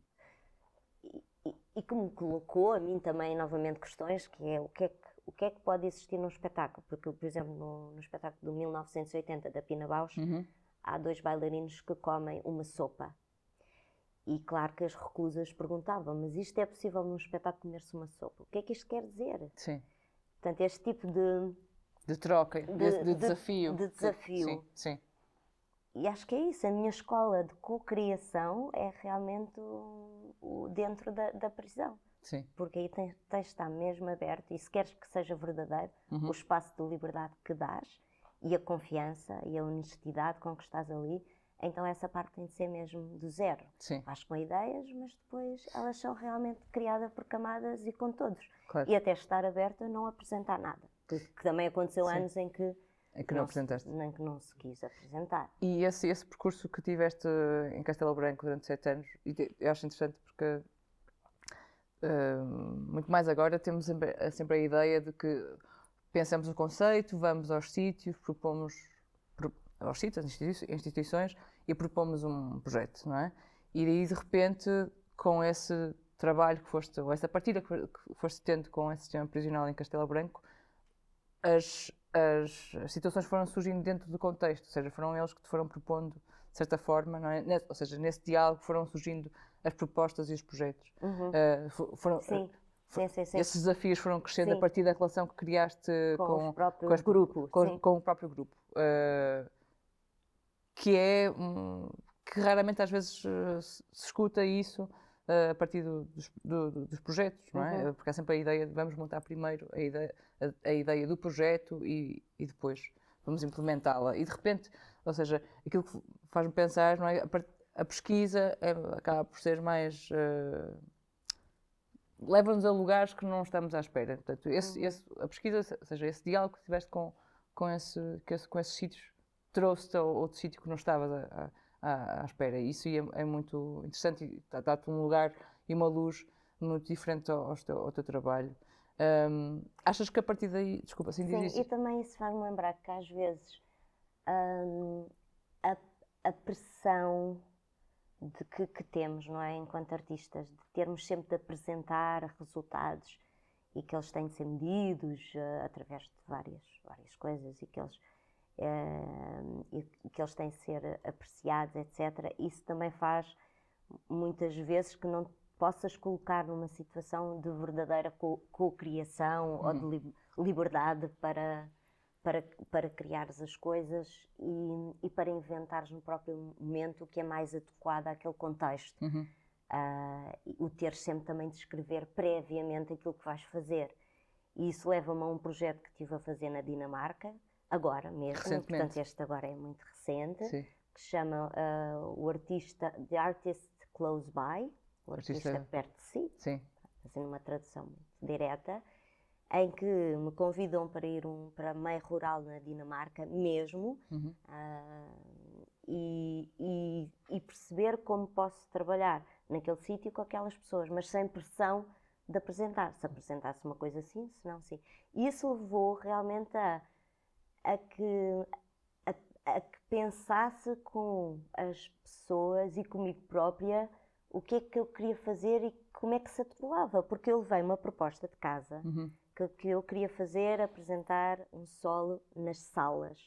e, e, e que me colocou a mim também novamente questões, que é o que é que, o que, é que pode existir num espetáculo, porque por exemplo no, no espetáculo de 1980 da Pina Bausch uhum. há dois bailarinos que comem uma sopa e claro que as reclusas perguntavam, mas isto é possível num espetáculo comer-se uma sopa? O que é que isto quer dizer? Sim. Portanto, este tipo de de troca, de, de, de desafio. De desafio. Sim, sim. E acho que é isso. A minha escola de co-criação é realmente o, o dentro da, da, prisão. Sim. Porque aí tens, tens de estar mesmo aberto e se queres que seja verdadeiro, uhum. o espaço de liberdade que dás e a confiança e a honestidade com que estás ali, então essa parte tem de ser mesmo do zero. Sim. Faz com ideias, mas depois elas são realmente criadas por camadas e com todos. Claro. E até estar aberto a não apresentar nada. Que, que também aconteceu Sim. anos em que em que não, não apresentaste. Se, nem que não se quis apresentar. E esse, esse percurso que tiveste em Castelo Branco durante sete anos, eu acho interessante porque uh, muito mais agora temos sempre, sempre, a ideia de que pensamos o conceito, vamos aos sítios, propomos aos sítios, às instituições e propomos um projeto, não é? E aí de repente com esse trabalho que foste, ou essa partida que foste tendo com esse sistema prisional em Castelo Branco, as, as, as, situações foram surgindo dentro do contexto, ou seja, foram eles que te foram propondo, de certa forma, é? ou seja, nesse diálogo foram surgindo as propostas e os projetos. Uhum. Uh, foram, sim. Sim, sim, sim. Esses desafios foram crescendo a partir da relação que criaste Com, com, os próprios com as- grupos. com, com o próprio grupo. Uh, que é hum, que raramente às vezes se escuta isso uh, a partir do- dos, do- do- dos projetos, não é? Uhum. Porque há sempre a ideia de vamos montar primeiro a ideia, a, a ideia do projeto e, e depois vamos implementá-la. E de repente, ou seja, aquilo que faz-me pensar, não é? A, a pesquisa é- acaba por ser mais. uh, leva-nos a lugares que não estamos à espera. Portanto, esse, Uhum. esse- a pesquisa, ou seja, esse diálogo que tiveste com, com, esse, que esse- com esses sítios, trouxe-te a outro sítio que não estavas à, à- à espera. Isso é, é muito interessante e dá- dá-te um lugar e uma luz muito diferente ao, teu, ao teu trabalho. Hum, achas que a partir daí. Desculpa, assim Sim, diz e isso. também isso faz-me lembrar que às vezes hum, a, a pressão de que, que temos, não é, enquanto artistas, de termos sempre de apresentar resultados e que eles têm de ser medidos eh, através de várias, várias coisas e que eles e e que eles têm de ser apreciados, etc. Isso também faz muitas vezes que não possas colocar numa situação de verdadeira co- co-criação ou de li- liberdade para, para, para criares as coisas e, e para inventares no próprio momento o que é mais adequado àquele contexto. Uhum. E o ter sempre também de escrever previamente aquilo que vais fazer. E isso leva-me a um projeto que estive a fazer na Dinamarca, agora mesmo, portanto este agora é muito recente, Sim. que se chama ah, o artista The Artist Close By, o Artista- artista perto de si, Sim. fazendo uma tradução direta, em que me convidam para ir um, para meio rural na Dinamarca mesmo Uhum. ah, e, e- e perceber como posso trabalhar naquele sítio com aquelas pessoas, mas sem pressão de apresentar. Se apresentasse uma coisa assim, se não. E isso levou realmente a, a que, a, a que pensasse com as pessoas e comigo própria o que é que eu queria fazer e como é que se adequava, porque eu levei uma proposta de casa Uhum. que, que eu queria fazer, apresentar um solo nas salas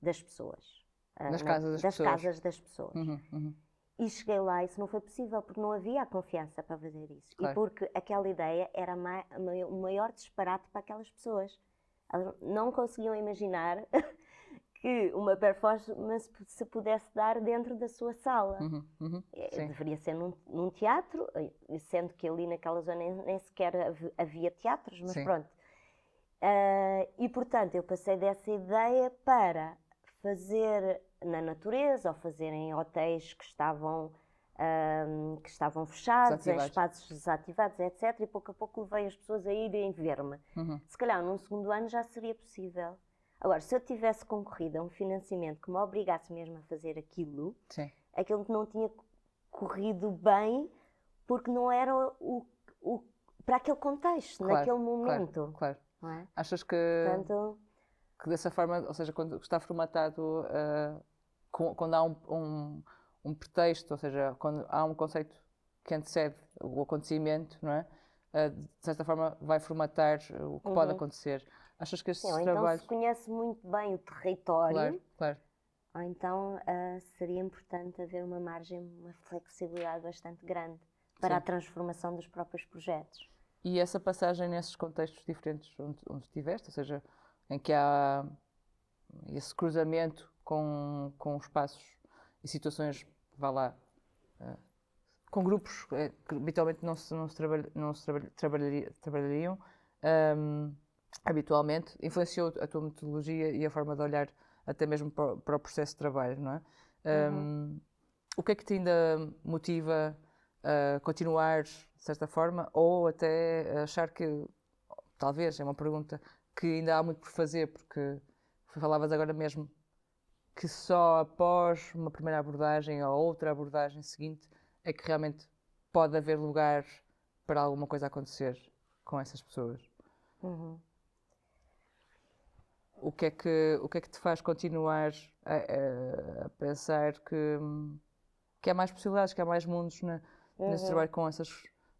das pessoas. Ah, Nas na- casas das pessoas. casas das pessoas. Uhum. Uhum. E cheguei lá e isso não foi possível, porque não havia a confiança para fazer isso. Claro. E porque aquela ideia era o maior disparate para aquelas pessoas. Elas não conseguiam imaginar (laughs) que uma performance se pudesse dar dentro da sua sala. Uhum. Uhum. Sim. Deveria ser num, num teatro, eh, sendo que ali naquela zona nem, nem sequer hav- havia teatros, mas Sim. pronto. Ah, e portanto eu passei dessa ideia para fazer na natureza ou fazer em hotéis que estavam, ahm, que estavam fechados, em espaços desativados, etc. E pouco a pouco levei as pessoas a irem ver-me. Uhum. Se calhar num segundo ano já seria possível. Agora, se eu tivesse concorrido a um financiamento que me obrigasse mesmo a fazer aquilo, Sim. aquilo que não tinha corrido bem porque não era o, o- para aquele contexto, Claro, naquele Claro, momento. claro. Não é? Achas que, Portanto, que dessa forma, ou seja, quando está formatado, com- quando há um, um, um pretexto, ou seja, quando há um conceito que antecede o acontecimento, não é? Ah, de certa forma vai formatar o que pode Uhum. acontecer. Achas que estes sim, ou então trabalhos. se conhece muito bem o território, Claro, claro. ou então ah, seria importante haver uma margem, uma flexibilidade bastante grande para Sim. a transformação dos próprios projetos. E essa passagem nesses contextos diferentes onde, onde estiveste, ou seja, em que há esse cruzamento com, com espaços e situações, vá lá, eh, com grupos eh, que habitualmente não se, não se, trabalha- não se trabalha- trabalharia- trabalhariam, ahm, habitualmente, influenciou a tua metodologia e a forma de olhar até mesmo para, para o processo de trabalho, não é? Ahm, O que é que te ainda motiva a continuar, de certa forma, ou até achar que, talvez, é uma pergunta, que ainda há muito por fazer, porque falavas agora mesmo que só após uma primeira abordagem ou outra abordagem seguinte é que realmente pode haver lugar para alguma coisa acontecer com essas pessoas. Uhum. O que é que, o que, é que te faz continuar a, a- a pensar que, que há mais possibilidades, que há mais mundos na- nesse Uhum. trabalho com essas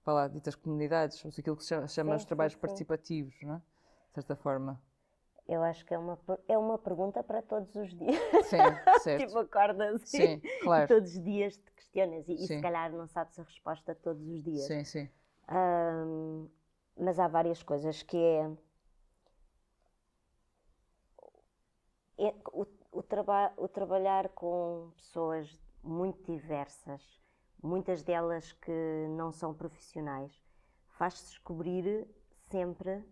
lá, ditas comunidades, aquilo que se chama, chama Sim, os trabalhos sim. participativos, não é? de certa forma. Eu acho que é uma, é uma pergunta para todos os dias. Sim, (laughs) certo. tipo, acordas Sim, e claro. todos os dias te questionas e, e se calhar não sabes a resposta todos os dias. Sim, sim. Ahm, mas há várias coisas que é, é o, o, traba, o trabalhar com pessoas muito diversas, muitas delas que não são profissionais, faz-te descobrir sempre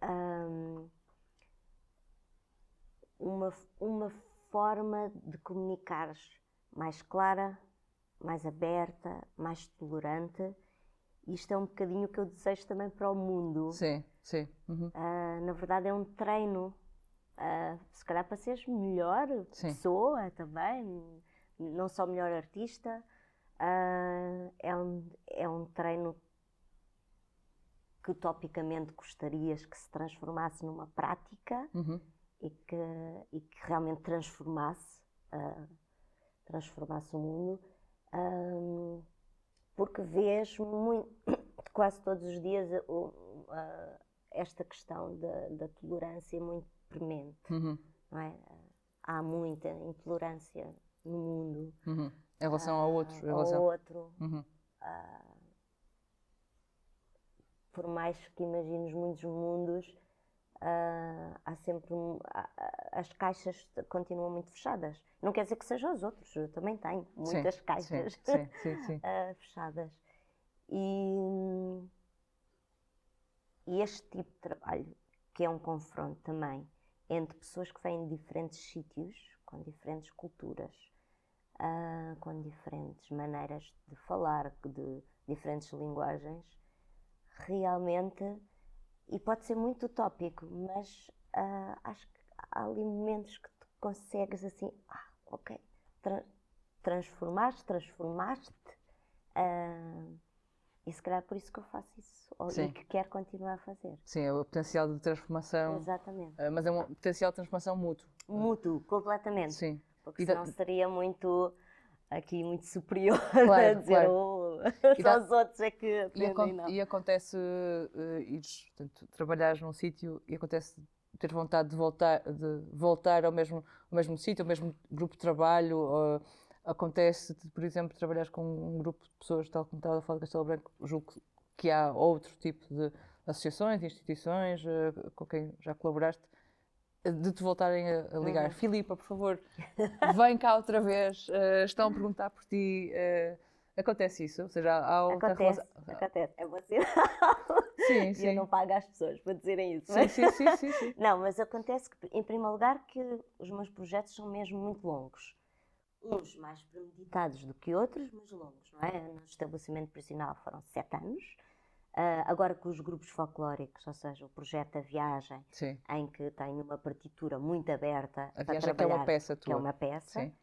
ahm, uma, uma forma de comunicares mais clara, mais aberta, mais tolerante. Isto é um bocadinho que eu desejo também para o mundo. Sim, sim. Uhum. Ah, na verdade, é um treino. ah, se calhar para seres melhor Sim. pessoa também, não só melhor artista. ah, é, um, é um treino que utopicamente gostarias que se transformasse numa prática Uhum. E que, e que realmente transformasse, ah, transformasse o mundo, porque vês muito, (coughs) quase todos os dias a- esta questão da, da tolerância muito premente, Uhum. é? Há muita intolerância no mundo, Uhum. Em relação ao outro. Em ao relação... outro, Uhum. por mais que imagines muitos mundos, ah, há sempre um- ah, as caixas continuam muito fechadas. Não quer dizer que sejam os outros, eu também tenho muitas sim, caixas Sim, (laughs) sim, ah, fechadas. E, e este tipo de trabalho, que é um confronto também entre pessoas que vêm de diferentes sítios, com diferentes culturas, ah, com diferentes maneiras de falar, de diferentes linguagens, realmente, e pode ser muito utópico, mas ah, acho que há ali momentos que tu consegues assim, ah, ok, tra transformaste, transformaste, ah, e se calhar é por isso que eu faço isso, ou, Sim. e que quero continuar a fazer. Sim, é o potencial de transformação. Exatamente. ah, Mas é um potencial de transformação mútuo. Mútuo, completamente. Sim. Porque E da- senão seria muito aqui muito superior (laughs) Claro, a dizer claro. oh, E (laughs) só os outros é que E, aprendem, acon- não. e acontece uh, ires, portanto, trabalhares num sítio e acontece ter vontade de voltar, de voltar ao mesmo, ao mesmo sítio, ao mesmo grupo de trabalho. ou acontece, de, por exemplo, trabalhares com um grupo de pessoas, tal como estava a falar de Castelo Branco, julgo que- que há outro tipo de associações, instituições uh, com quem já colaboraste, de te voltarem a, a ligar. Uhum. Filipa, por favor, vem cá outra vez, uh, estão a perguntar por ti. uh, acontece isso? Ou seja, há outra Acontece, relação- acontece. É você. Sim, (laughs) E sim. eu não pago às pessoas para dizerem isso. Sim, sim, sim, sim, sim. (laughs) Não, mas acontece que, em primeiro lugar, que os meus projetos são mesmo muito longos. Uns mais premeditados do que outros, mas longos, não é? No estabelecimento prisional foram sete anos. Ah, agora com os grupos folclóricos, ou seja, o projeto A Viagem, Sim. em que tenho uma partitura muito aberta A para viagem que é trabalhar, uma peça que é tua. uma peça, Sim.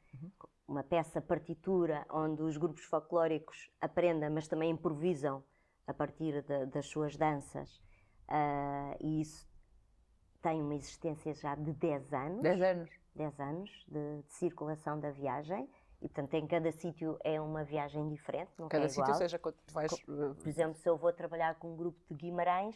Uma peça partitura onde os grupos folclóricos aprendem, mas também improvisam a partir da- das suas danças. Ah, e isso tem uma existência já de 10 anos. 10 anos. 10 anos de, de circulação da viagem. E, portanto, em cada sítio é uma viagem diferente, não Cada é sítio, igual. seja quando vais. uh, Por exemplo, se eu vou trabalhar com um grupo de Guimarães,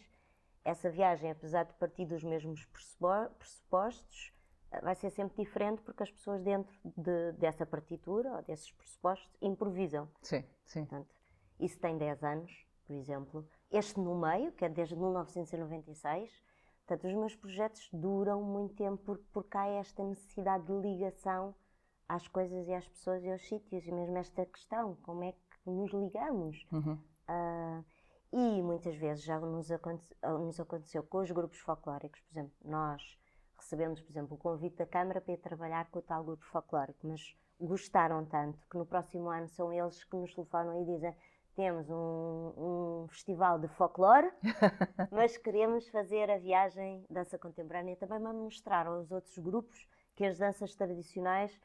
essa viagem, apesar de partir dos mesmos pressupo- pressupostos, eh, vai ser sempre diferente porque as pessoas dentro de- dessa partitura ou desses pressupostos improvisam. Sim, sim. Portanto, isso tem 10 anos, por exemplo. Este no meio, que é desde 1996. Portanto, os meus projetos duram muito tempo por- porque há esta necessidade de ligação às coisas e às pessoas e aos sítios. E mesmo esta questão, como é que nos ligamos? Uhum. Ah, e muitas vezes já nos, aconte- nos aconteceu com os grupos folclóricos, por exemplo, nós recebemos, por exemplo, o convite da Câmara para ir trabalhar com o tal grupo folclórico, mas gostaram tanto que no próximo ano são eles que nos telefonam e dizem temos um, um festival de folclore, (laughs) mas queremos fazer a viagem dança contemporânea também para mostrar aos outros grupos que as danças tradicionais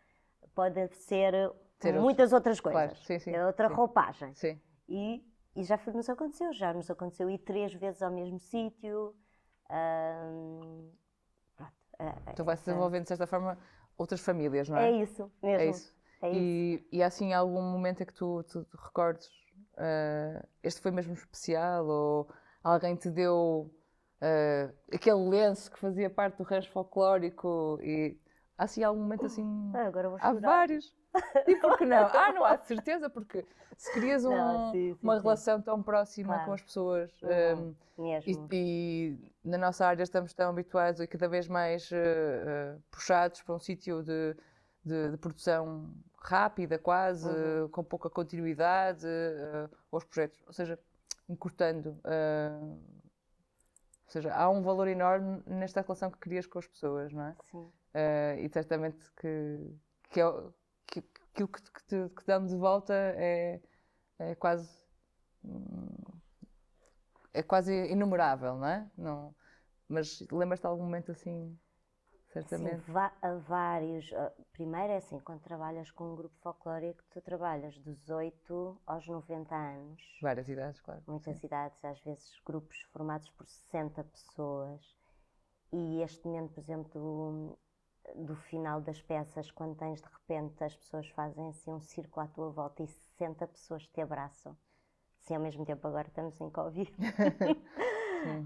podem ser Ter outro- muitas outras coisas. Claro, sim, sim, É outra sim. roupagem. Sim. E, e já foi- nos aconteceu, já nos aconteceu ir três vezes ao mesmo sítio. é- Então vai-se desenvolvendo, de certa forma, outras famílias, não É é? isso mesmo. É isso. é isso. E, e há assim algum momento em que tu, tu te recordes, ah, este foi mesmo especial ou alguém te deu uh, aquele lenço que fazia parte do rancho folclórico e há assim algum momento assim. Ah, agora vou há vários. E por que não? (laughs) Ah, não há de certeza, porque se crias um- Não, sim, sim, uma sim. relação tão próxima Claro. com as pessoas Uhum, um, Mesmo. e, e na nossa área estamos tão habituados e cada vez mais eh, eh, puxados para um sítio de, de- de produção rápida, quase, Uhum. eh, com pouca continuidade, eh, aos projetos, ou seja, encurtando. ou seja, há um valor enorme nesta relação que crias com as pessoas, não é? Sim. E certamente que, que, é, aquilo que, que te, que damos de volta é, é quase hum, é quase inumerável, não é? Não, mas lembras-te de algum momento assim, certamente? Sim, há vários. Primeiro é assim, quando trabalhas com um grupo folclórico, tu trabalhas dos 8 aos 90 anos. Várias idades, claro. Muitas cidades, às vezes grupos formados por 60 pessoas. E este momento, por exemplo, do, final das peças, quando tens de repente as pessoas fazem assim um círculo à tua volta e 60 pessoas te abraçam. Sim, ao mesmo tempo agora estamos em Covid. (laughs)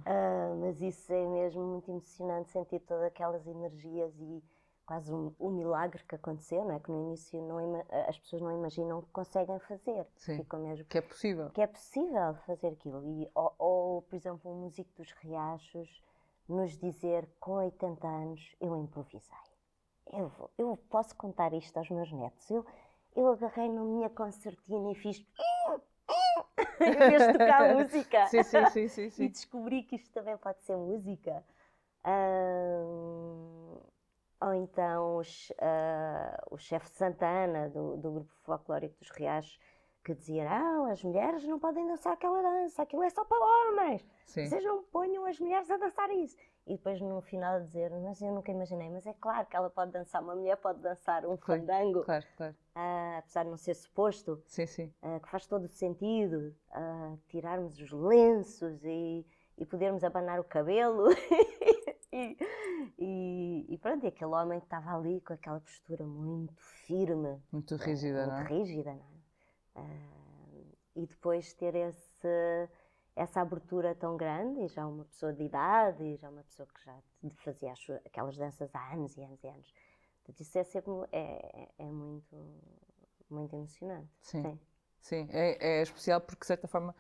Ah, mas isso é mesmo muito emocionante sentir todas aquelas energias e quase um, um milagre que aconteceu, não é? Que no início não as pessoas não imaginam que conseguem fazer. Sim. Ficam mesmo Que é possível. que é possível fazer aquilo. E, ou, ou, por exemplo, um músico dos Riachos nos dizer com 80 anos eu improvisei. Eu, vou- eu posso contar isto aos meus netos. Eu, eu agarrei na minha concertina e fiz (laughs) em vez de tocar música. Sim, sim, sim, sim, (laughs) E sim. descobri que isto também pode ser música. Ahm, ou então os, ah, o chefe Santana, do, do grupo folclórico dos Riachos, que dizia: ah, as mulheres não podem dançar aquela dança, aquilo é só para homens, Sim. vocês não ponham as mulheres a dançar isso. E depois no final dizer: mas eu nunca imaginei, mas é claro que ela pode dançar, uma mulher pode dançar um Claro, fandango, Claro, claro. ah, apesar de não ser suposto. Sim, sim. Uh, que faz todo o sentido uh, tirarmos os lenços e, e podermos abanar o cabelo. (laughs) e, e, e pronto, e aquele homem que estava ali com aquela postura muito firme, Muito rígida, não muito é? rígida, não é? Uh, e depois ter esse, essa abertura tão grande, e já uma pessoa de idade, e já uma pessoa que já fazia as aquelas danças há anos e anos e anos. Portanto, isso é sempre mu- é, é muito, muito emocionante. Sim. Sim, é, é especial porque, de certa forma,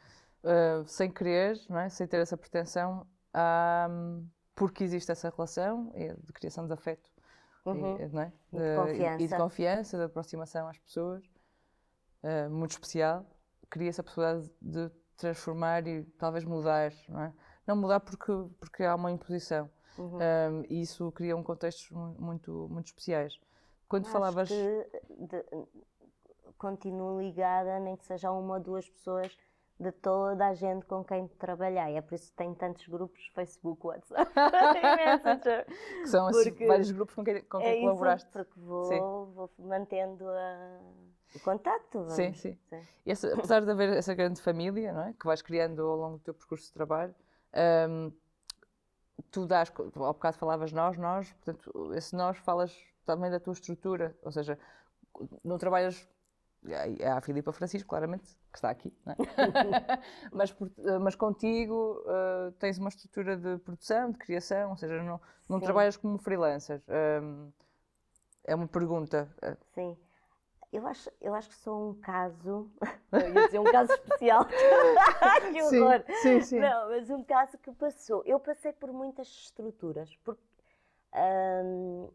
ah, sem querer, não é? sem ter essa pretensão, hum, porque existe essa relação é, de criação de afeto Uhum. e, não é? E de De- confiança. e de confiança, de aproximação às pessoas, ah, muito especial, cria-se a possibilidade de transformar e talvez mudar, não é? Não mudar porque, porque há uma imposição. Uhum. Um, e isso cria um contextos mu- muito, muito especiais. Quando Acho falavas. que de- continuo ligada, nem que seja a uma ou duas pessoas de toda a gente com quem trabalhei. É por isso que tenho tantos grupos, Facebook, WhatsApp (laughs) Messenger. Que são assim, vários grupos com quem, com quem é isso, colaboraste. porque vou, Sim. vou mantendo a- o contacto. Sim, sim. Essa- apesar de haver essa grande família não é? que vais criando ao longo do teu percurso de trabalho, hum, tu dás, ao bocado falavas nós, nós, portanto, esse nós falas também da tua estrutura, ou seja, não trabalhas. Há a Filipa Francisco, claramente, que está aqui, não é? (laughs) mas, por- mas contigo uh, tens uma estrutura de produção, de criação, ou seja, não, não Sim. trabalhas como freelancer. Hum, é uma pergunta. uh, Sim. Eu acho, eu acho que sou um caso. (laughs) Eu ia dizer um caso especial. (laughs) que horror! sim, sim. Não, mas um caso que passou. Eu passei por muitas estruturas, porque, hum,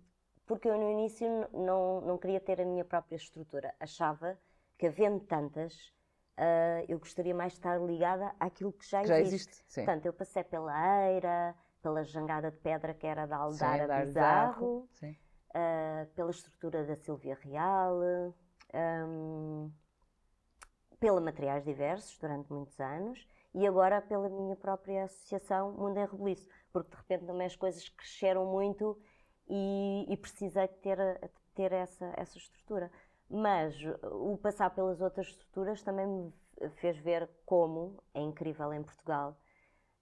porque eu no início não, não queria ter a minha própria estrutura. Achava que havendo tantas, ah, eu gostaria mais de estar ligada àquilo que já, Que já existe. existe, sim. Portanto, eu passei pela Eira, pela jangada de pedra que era da Sim, Aldara dar Bizarro, Sim. ah, pela estrutura da Silvia Real, hum, pela Materiais Diversos durante muitos anos e agora pela minha própria associação Mundo em Rebuliço, porque de repente também as coisas cresceram muito e, e precisei de ter, de ter essa, essa estrutura. Mas o passar pelas outras estruturas também me fez ver como é incrível em Portugal.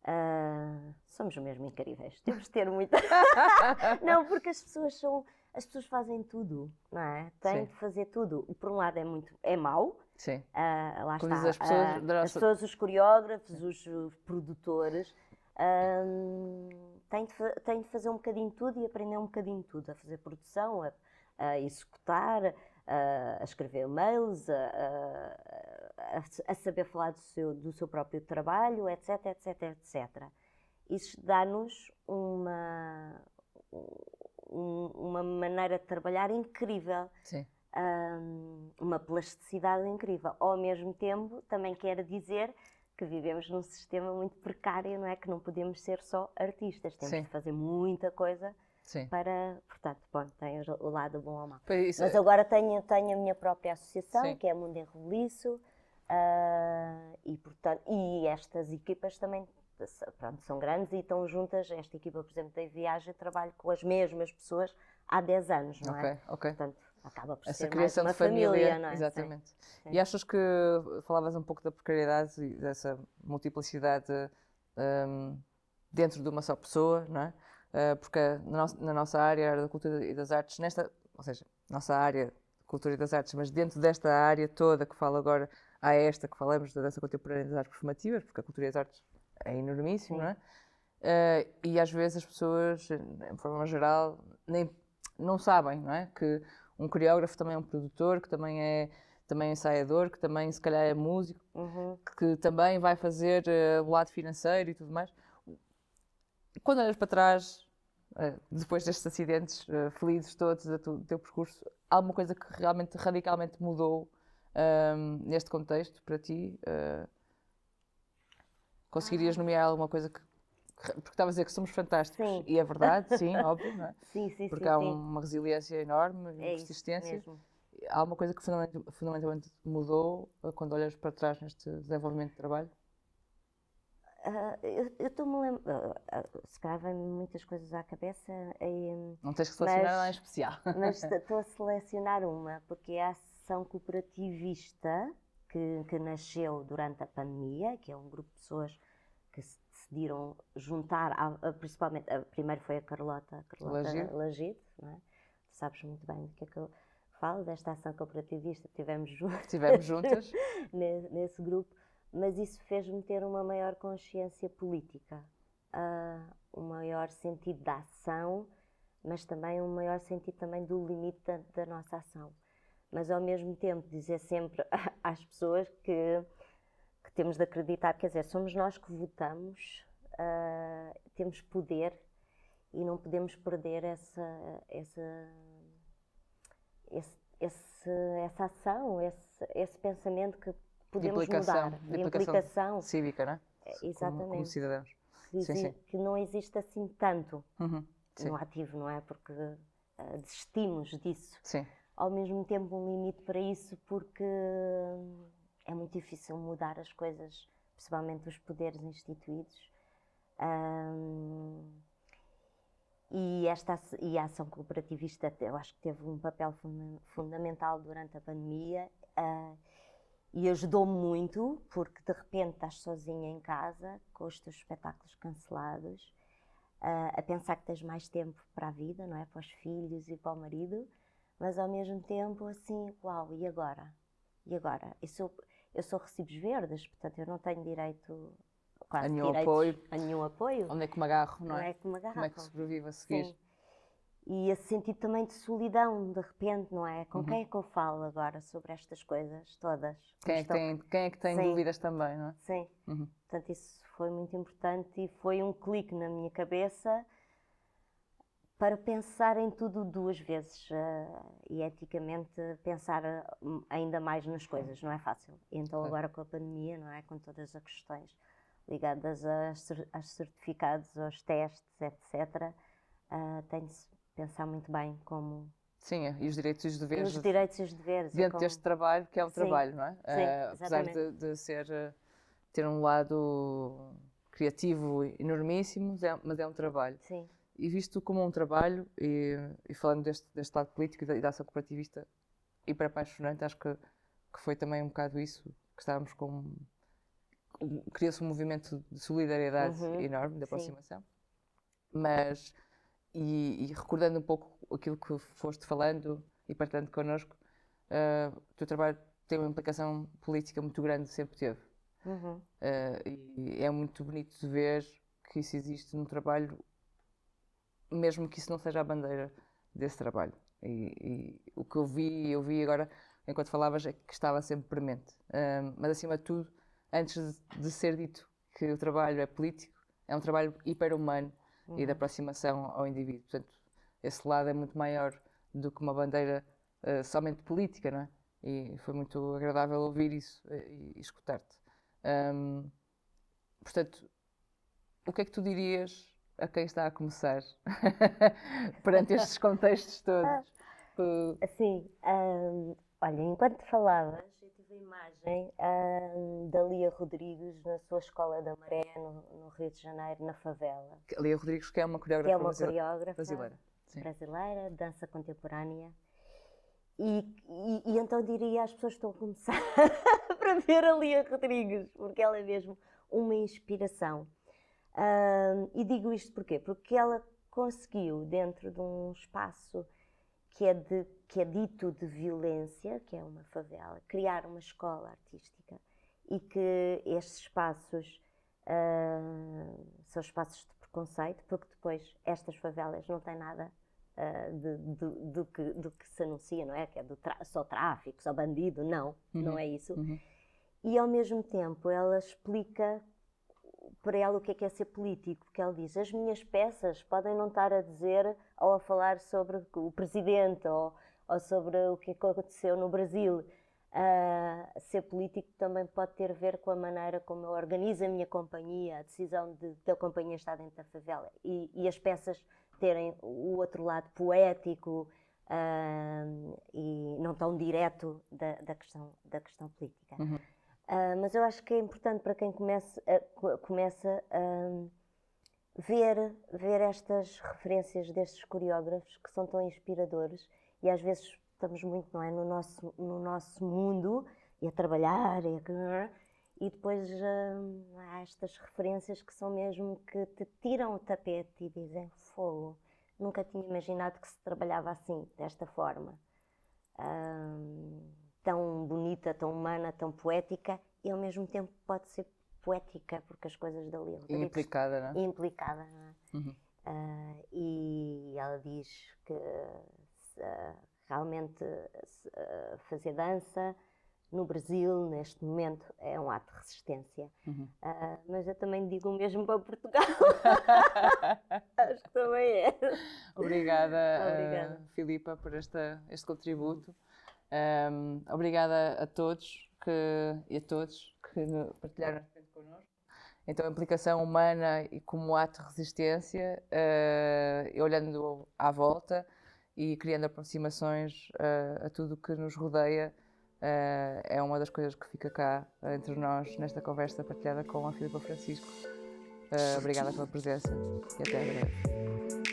Ah, somos mesmo incríveis. (laughs) Temos de ter muita. (laughs) não, porque as pessoas são. As pessoas fazem tudo, não é? Têm Sim. de fazer tudo. O por um lado é muito. é mau. Sim. ah, lá Como está. as pessoas, da as pessoas, os coreógrafos, os uh, produtores. hum, tenho, de, de fazer um bocadinho de tudo e aprender um bocadinho de tudo, a fazer produção, a, a executar, a, a escrever mails, a, a, saber falar do seu, do seu próprio trabalho, etc, etc, etc. Isso dá-nos uma, uma maneira de trabalhar incrível. Um, uma plasticidade incrível. Ao mesmo tempo, também quer dizer que vivemos num sistema muito precário, não é? Que não podemos ser só artistas, temos Sim. de fazer muita coisa Sim. para, portanto, bom, tem o lado bom ou mau. Mas é... agora tenho, tenho a minha própria associação, Sim. que é Mundo em Roliço, uh, e, portanto, e estas equipas também pronto, são grandes e estão juntas. Esta equipa, por exemplo, da Viagem, trabalho com as mesmas pessoas há 10 anos, não é? Ok, Portanto, acaba por Essa ser criação mais de família, família, não é? Exatamente. Sim. E achas que falavas um pouco da precariedade e dessa multiplicidade um, dentro de uma só pessoa, não é? Uh, porque na, no na, nossa área, da cultura e das artes, nesta, ou seja, nossa área de cultura e das artes, mas dentro desta área toda que fala agora, há esta que falamos da dança contemporânea e das artes performativas, porque a cultura e as artes é enormíssimo, Sim. não é? Uh, e às vezes as pessoas, de forma geral, nem, não sabem, não é? Que um coreógrafo também é um produtor, que também é também é ensaiador, que também se calhar é músico, uhum. que também vai fazer uh, o lado financeiro e tudo mais. Quando olhas para trás, uh, depois destes acidentes uh, felizes todos do teu percurso, há alguma coisa que realmente radicalmente mudou ehm, neste contexto para ti? Conseguirias nomear alguma coisa que porque estava a dizer que somos fantásticos sim. e é verdade, sim, (laughs) óbvio, não é? Sim, sim, porque sim, há sim. uma resiliência enorme, uma é persistência. Há uma coisa que fundamentalmente mudou eh, quando olhas para trás neste desenvolvimento de trabalho? Uh, eu estou-me a lembrar, uh, se calhar vem muitas coisas à cabeça. E, Não tens que selecionar mas, nada em especial. (laughs) Mas (laughs) estou a selecionar uma, porque é a ação cooperativista que, que nasceu durante a pandemia, que é um grupo de pessoas que se decidiram juntar, a, a, principalmente, a, primeiro foi a Carlota, Carlota Lagido, não é? Tu sabes muito bem do que é que eu falo, desta ação cooperativista, tivemos juntas, (laughs) tivemos juntas. nesse, nesse, grupo, mas isso fez-me ter uma maior consciência política, uh, um maior sentido da ação, mas também um maior sentido também do limite da, da nossa ação. Mas ao mesmo tempo dizer sempre (laughs) às pessoas que temos de acreditar, quer dizer, somos nós que votamos, uh, temos poder e não podemos perder essa, essa, esse, esse, essa ação, esse, esse pensamento que podemos de mudar. De, de implicação, implicação, cívica, não é? Exatamente. Como, como cidadãos. Sim, sim. que não existe assim tanto uhum, no ativo, não é? Porque uh, desistimos disso. Sim. Ao mesmo tempo, um limite para isso, porque é muito difícil mudar as coisas, principalmente os poderes instituídos. Um, e, esta, e a ação cooperativista, eu acho que teve um papel funda fundamental durante a pandemia uh, e ajudou-me muito, porque de repente estás sozinha em casa, com os teus espetáculos cancelados, uh, a pensar que tens mais tempo para a vida, não é? Para os filhos e para o marido, mas ao mesmo tempo assim, uau, e agora? E agora? Isso, eu sou recibos verdes, portanto eu não tenho direito quase a nenhum apoio. A nenhum apoio. Onde é que me agarro, não, é? é me agarro. Como é que sobrevivo a seguir? Sim. E esse sentido também de solidão, de repente, não é? Com uhum. quem é que eu falo agora sobre estas coisas todas? Quem é que tem, quem é que tem dúvidas também, não é? Sim. Uhum. Portanto, isso foi muito importante e foi um clique na minha cabeça para pensar em tudo duas vezes uh, e eticamente pensar uh, ainda mais nas coisas, não é fácil. Então agora com a pandemia, não é, com todas as questões ligadas aos certificados, aos testes, etc, uh, tem de se pensar muito bem como Sim, e os direitos e os deveres. E os direitos e os deveres. Dentro como... deste trabalho, que é um Sim. trabalho, não é? Sim, uh, apesar de, de, ser, ter um lado criativo enormíssimo, mas é um trabalho. Sim e visto como um trabalho, e, e falando deste, deste lado político e da, e da ação cooperativista hiper apaixonante, acho que, que foi também um bocado isso, que estávamos com. Cria-se um movimento de solidariedade uhum, enorme, de aproximação. Sim. Mas, e, e, recordando um pouco aquilo que foste falando e partilhando connosco, uh, o teu trabalho tem uma implicação política muito grande, sempre teve. Uhum. Uh, e é muito bonito de ver que isso existe no trabalho, mesmo que isso não seja a bandeira desse trabalho. E, e o que eu vi, eu vi agora, enquanto falavas, é que estava sempre premente. Um, mas acima de tudo, antes de, de, ser dito que o trabalho é político, é um trabalho hiper-humano uhum. e de uhum. aproximação ao indivíduo. Portanto, esse lado é muito maior do que uma bandeira uh, somente política, não é? E foi muito agradável ouvir isso e, e escutar-te. Um, portanto, o que é que tu dirias a quem está a começar (laughs) perante estes contextos todos? (laughs) Sim, um, olha, enquanto falavas, eu tive a imagem um, da Lia Rodrigues na sua escola da Maré, no, no, Rio de Janeiro, na favela. Lia Rodrigues, que é uma coreógrafa, é uma coreógrafa brasileira, brasileira dança contemporânea. E, e, e, então diria às pessoas que estão a começar (laughs) para ver a Lia Rodrigues, porque ela é mesmo uma inspiração. Uh, e digo isto porquê? Porque ela conseguiu, dentro de um espaço que é, de, que é dito de violência, que é uma favela, criar uma escola artística e que estes espaços uh, são espaços de preconceito, porque depois estas favelas não têm nada uh, de, de, do, que, do que se anuncia, não é? Que é do só tráfico, só bandido, não, uhum. não é isso. Uhum. E ao mesmo tempo ela explica para ela o que é, que é ser político, porque ela diz: as minhas peças podem não estar a dizer ou a falar sobre o presidente ou, ou sobre o que aconteceu no Brasil. Uh, ser político também pode ter a ver com a maneira como eu organizo a minha companhia, a decisão de, de a companhia estar dentro da favela e, e as peças terem o outro lado poético uh, e não tão direto da, da, questão, da questão política. Uhum. Uh, mas eu acho que é importante para quem comece a, começa a ver, ver estas referências destes coreógrafos que são tão inspiradores e às vezes estamos muito não é, no, nosso, no nosso mundo e a trabalhar e, a, e depois uh, há estas referências que são mesmo que te tiram o tapete e dizem fogo. Nunca tinha imaginado que se trabalhava assim, desta forma. Tão bonita, tão humana, tão poética e ao mesmo tempo pode ser poética, porque as coisas dali. Implicada, não é? Implicada, não é? Uhum. Uh, e ela diz que uh, realmente uh, fazer dança no Brasil, neste momento, é um ato de resistência. Uhum. mas eu também digo o mesmo para Portugal. (laughs) Acho que também é. Obrigada, Obrigada. Filipa, por esta, este contributo. Um, obrigada a todos que, e a todos que partilharam este tempo connosco. Então, a implicação humana e como ato de resistência, uh, olhando à volta e criando aproximações uh, a tudo que nos rodeia, uh, é uma das coisas que fica cá entre nós nesta conversa partilhada com a Filipa Francisco. obrigada pela presença e até breve.